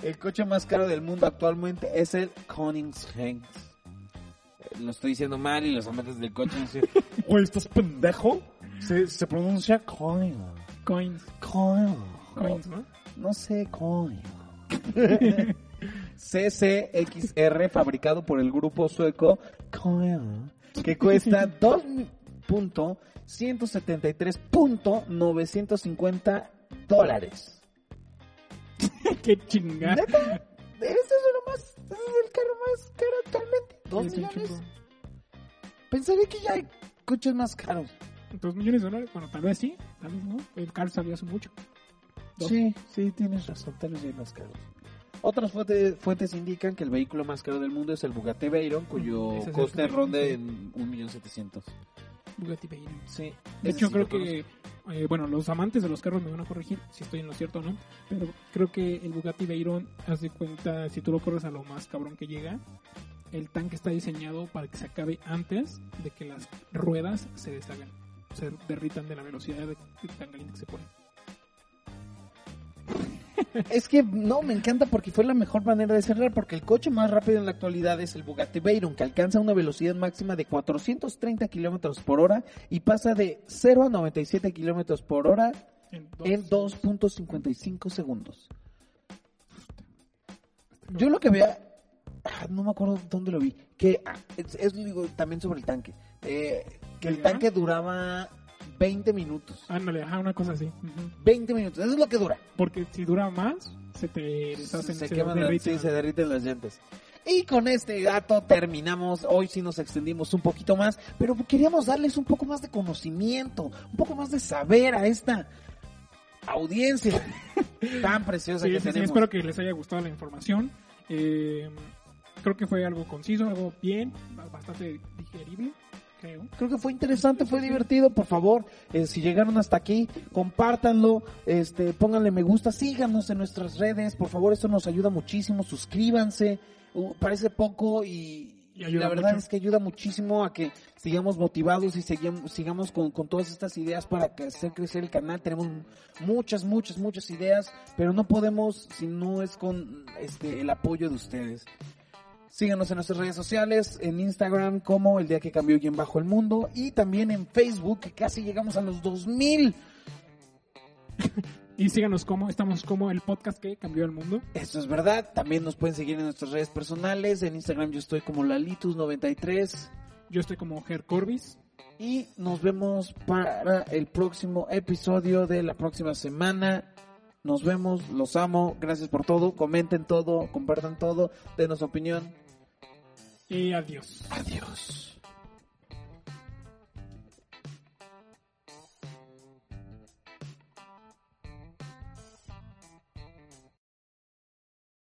El coche más caro del mundo actualmente es el Koenigsegg. Eh, Lo estoy diciendo mal y los amantes del coche no sé. Güey, ¿estás pendejo? Se, se pronuncia Coin. Coins. Koen- Coins, ¿no? No sé, Koen. CCXR fabricado por el grupo sueco que cuesta 2.173.950 dólares. Qué chingada. Ese es uno más, ese es el carro más caro actualmente. ¿Dos millones? Pensaría que ya hay coches más caros. Dos millones de dólares. Bueno, tal vez sí, tal vez no. El car salió hace mucho. Dos. Sí, sí, tienes razón, tal vez ya hay más caros. Otras fuentes, fuentes indican que el vehículo más caro del mundo es el Bugatti Veyron, cuyo Ese es el coste que- ronda en 1.700.000. Bugatti Veyron. Sí. De ese hecho, sí creo lo que, eh, bueno, los amantes de los carros me van a corregir si estoy en lo cierto o no, pero creo que el Bugatti Veyron, haz de cuenta, si tú lo corres a lo más cabrón que llega, el tanque está diseñado para que se acabe antes de que las ruedas se deshagan, se derritan de la velocidad de, de tan caliente que se pone. Es que no, me encanta porque fue la mejor manera de cerrar, porque el coche más rápido en la actualidad es el Bugatti Veyron, que alcanza una velocidad máxima de 430 kilómetros por hora y pasa de 0 a 97 kilómetros por hora En en dos- 2.55 segundos. Yo lo que veía, ah, no me acuerdo dónde lo vi, que ah, es, es, digo, también sobre el tanque, eh, que el tanque duraba 20 minutos. Ándale, ajá, una cosa así. Ujú. 20 minutos, eso es lo que dura. Porque si dura más, se te deshacen, se, se, queman derriten. sí, se derriten las llantas. Y con este dato terminamos. Hoy sí nos extendimos un poquito más, pero queríamos darles un poco más de conocimiento, un poco más de saber a esta audiencia tan preciosa Sí, que sí, sí, tenemos. espero que les haya gustado la información. Eh, creo que fue algo conciso, algo bien, bastante digerible, creo. Que fue interesante, fue divertido. Por favor, eh, si llegaron hasta aquí, compártanlo, este, pónganle me gusta, síganos en nuestras redes. Por favor, esto nos ayuda muchísimo. Suscríbanse. Uh, parece poco y, la verdad mucho. es que ayuda muchísimo a que sigamos motivados y seguim- sigamos con, con todas estas ideas para hacer crecer el canal. Tenemos muchas, muchas, muchas ideas, pero no podemos si no es con este el apoyo de ustedes. Síganos en nuestras redes sociales, en Instagram como El Día que Cambió y en Bajo el Mundo y también en Facebook, que casi llegamos a los 2000. Y síganos como, estamos como el podcast que cambió el mundo. Eso es verdad. También nos pueden seguir en nuestras redes personales. En Instagram yo estoy como Lalitus93. Yo estoy como Ger Corbis. Y nos vemos para el próximo episodio de la próxima semana. Nos vemos, los amo, gracias por todo, comenten todo, compartan todo, denos opinión. Y adiós. Adiós.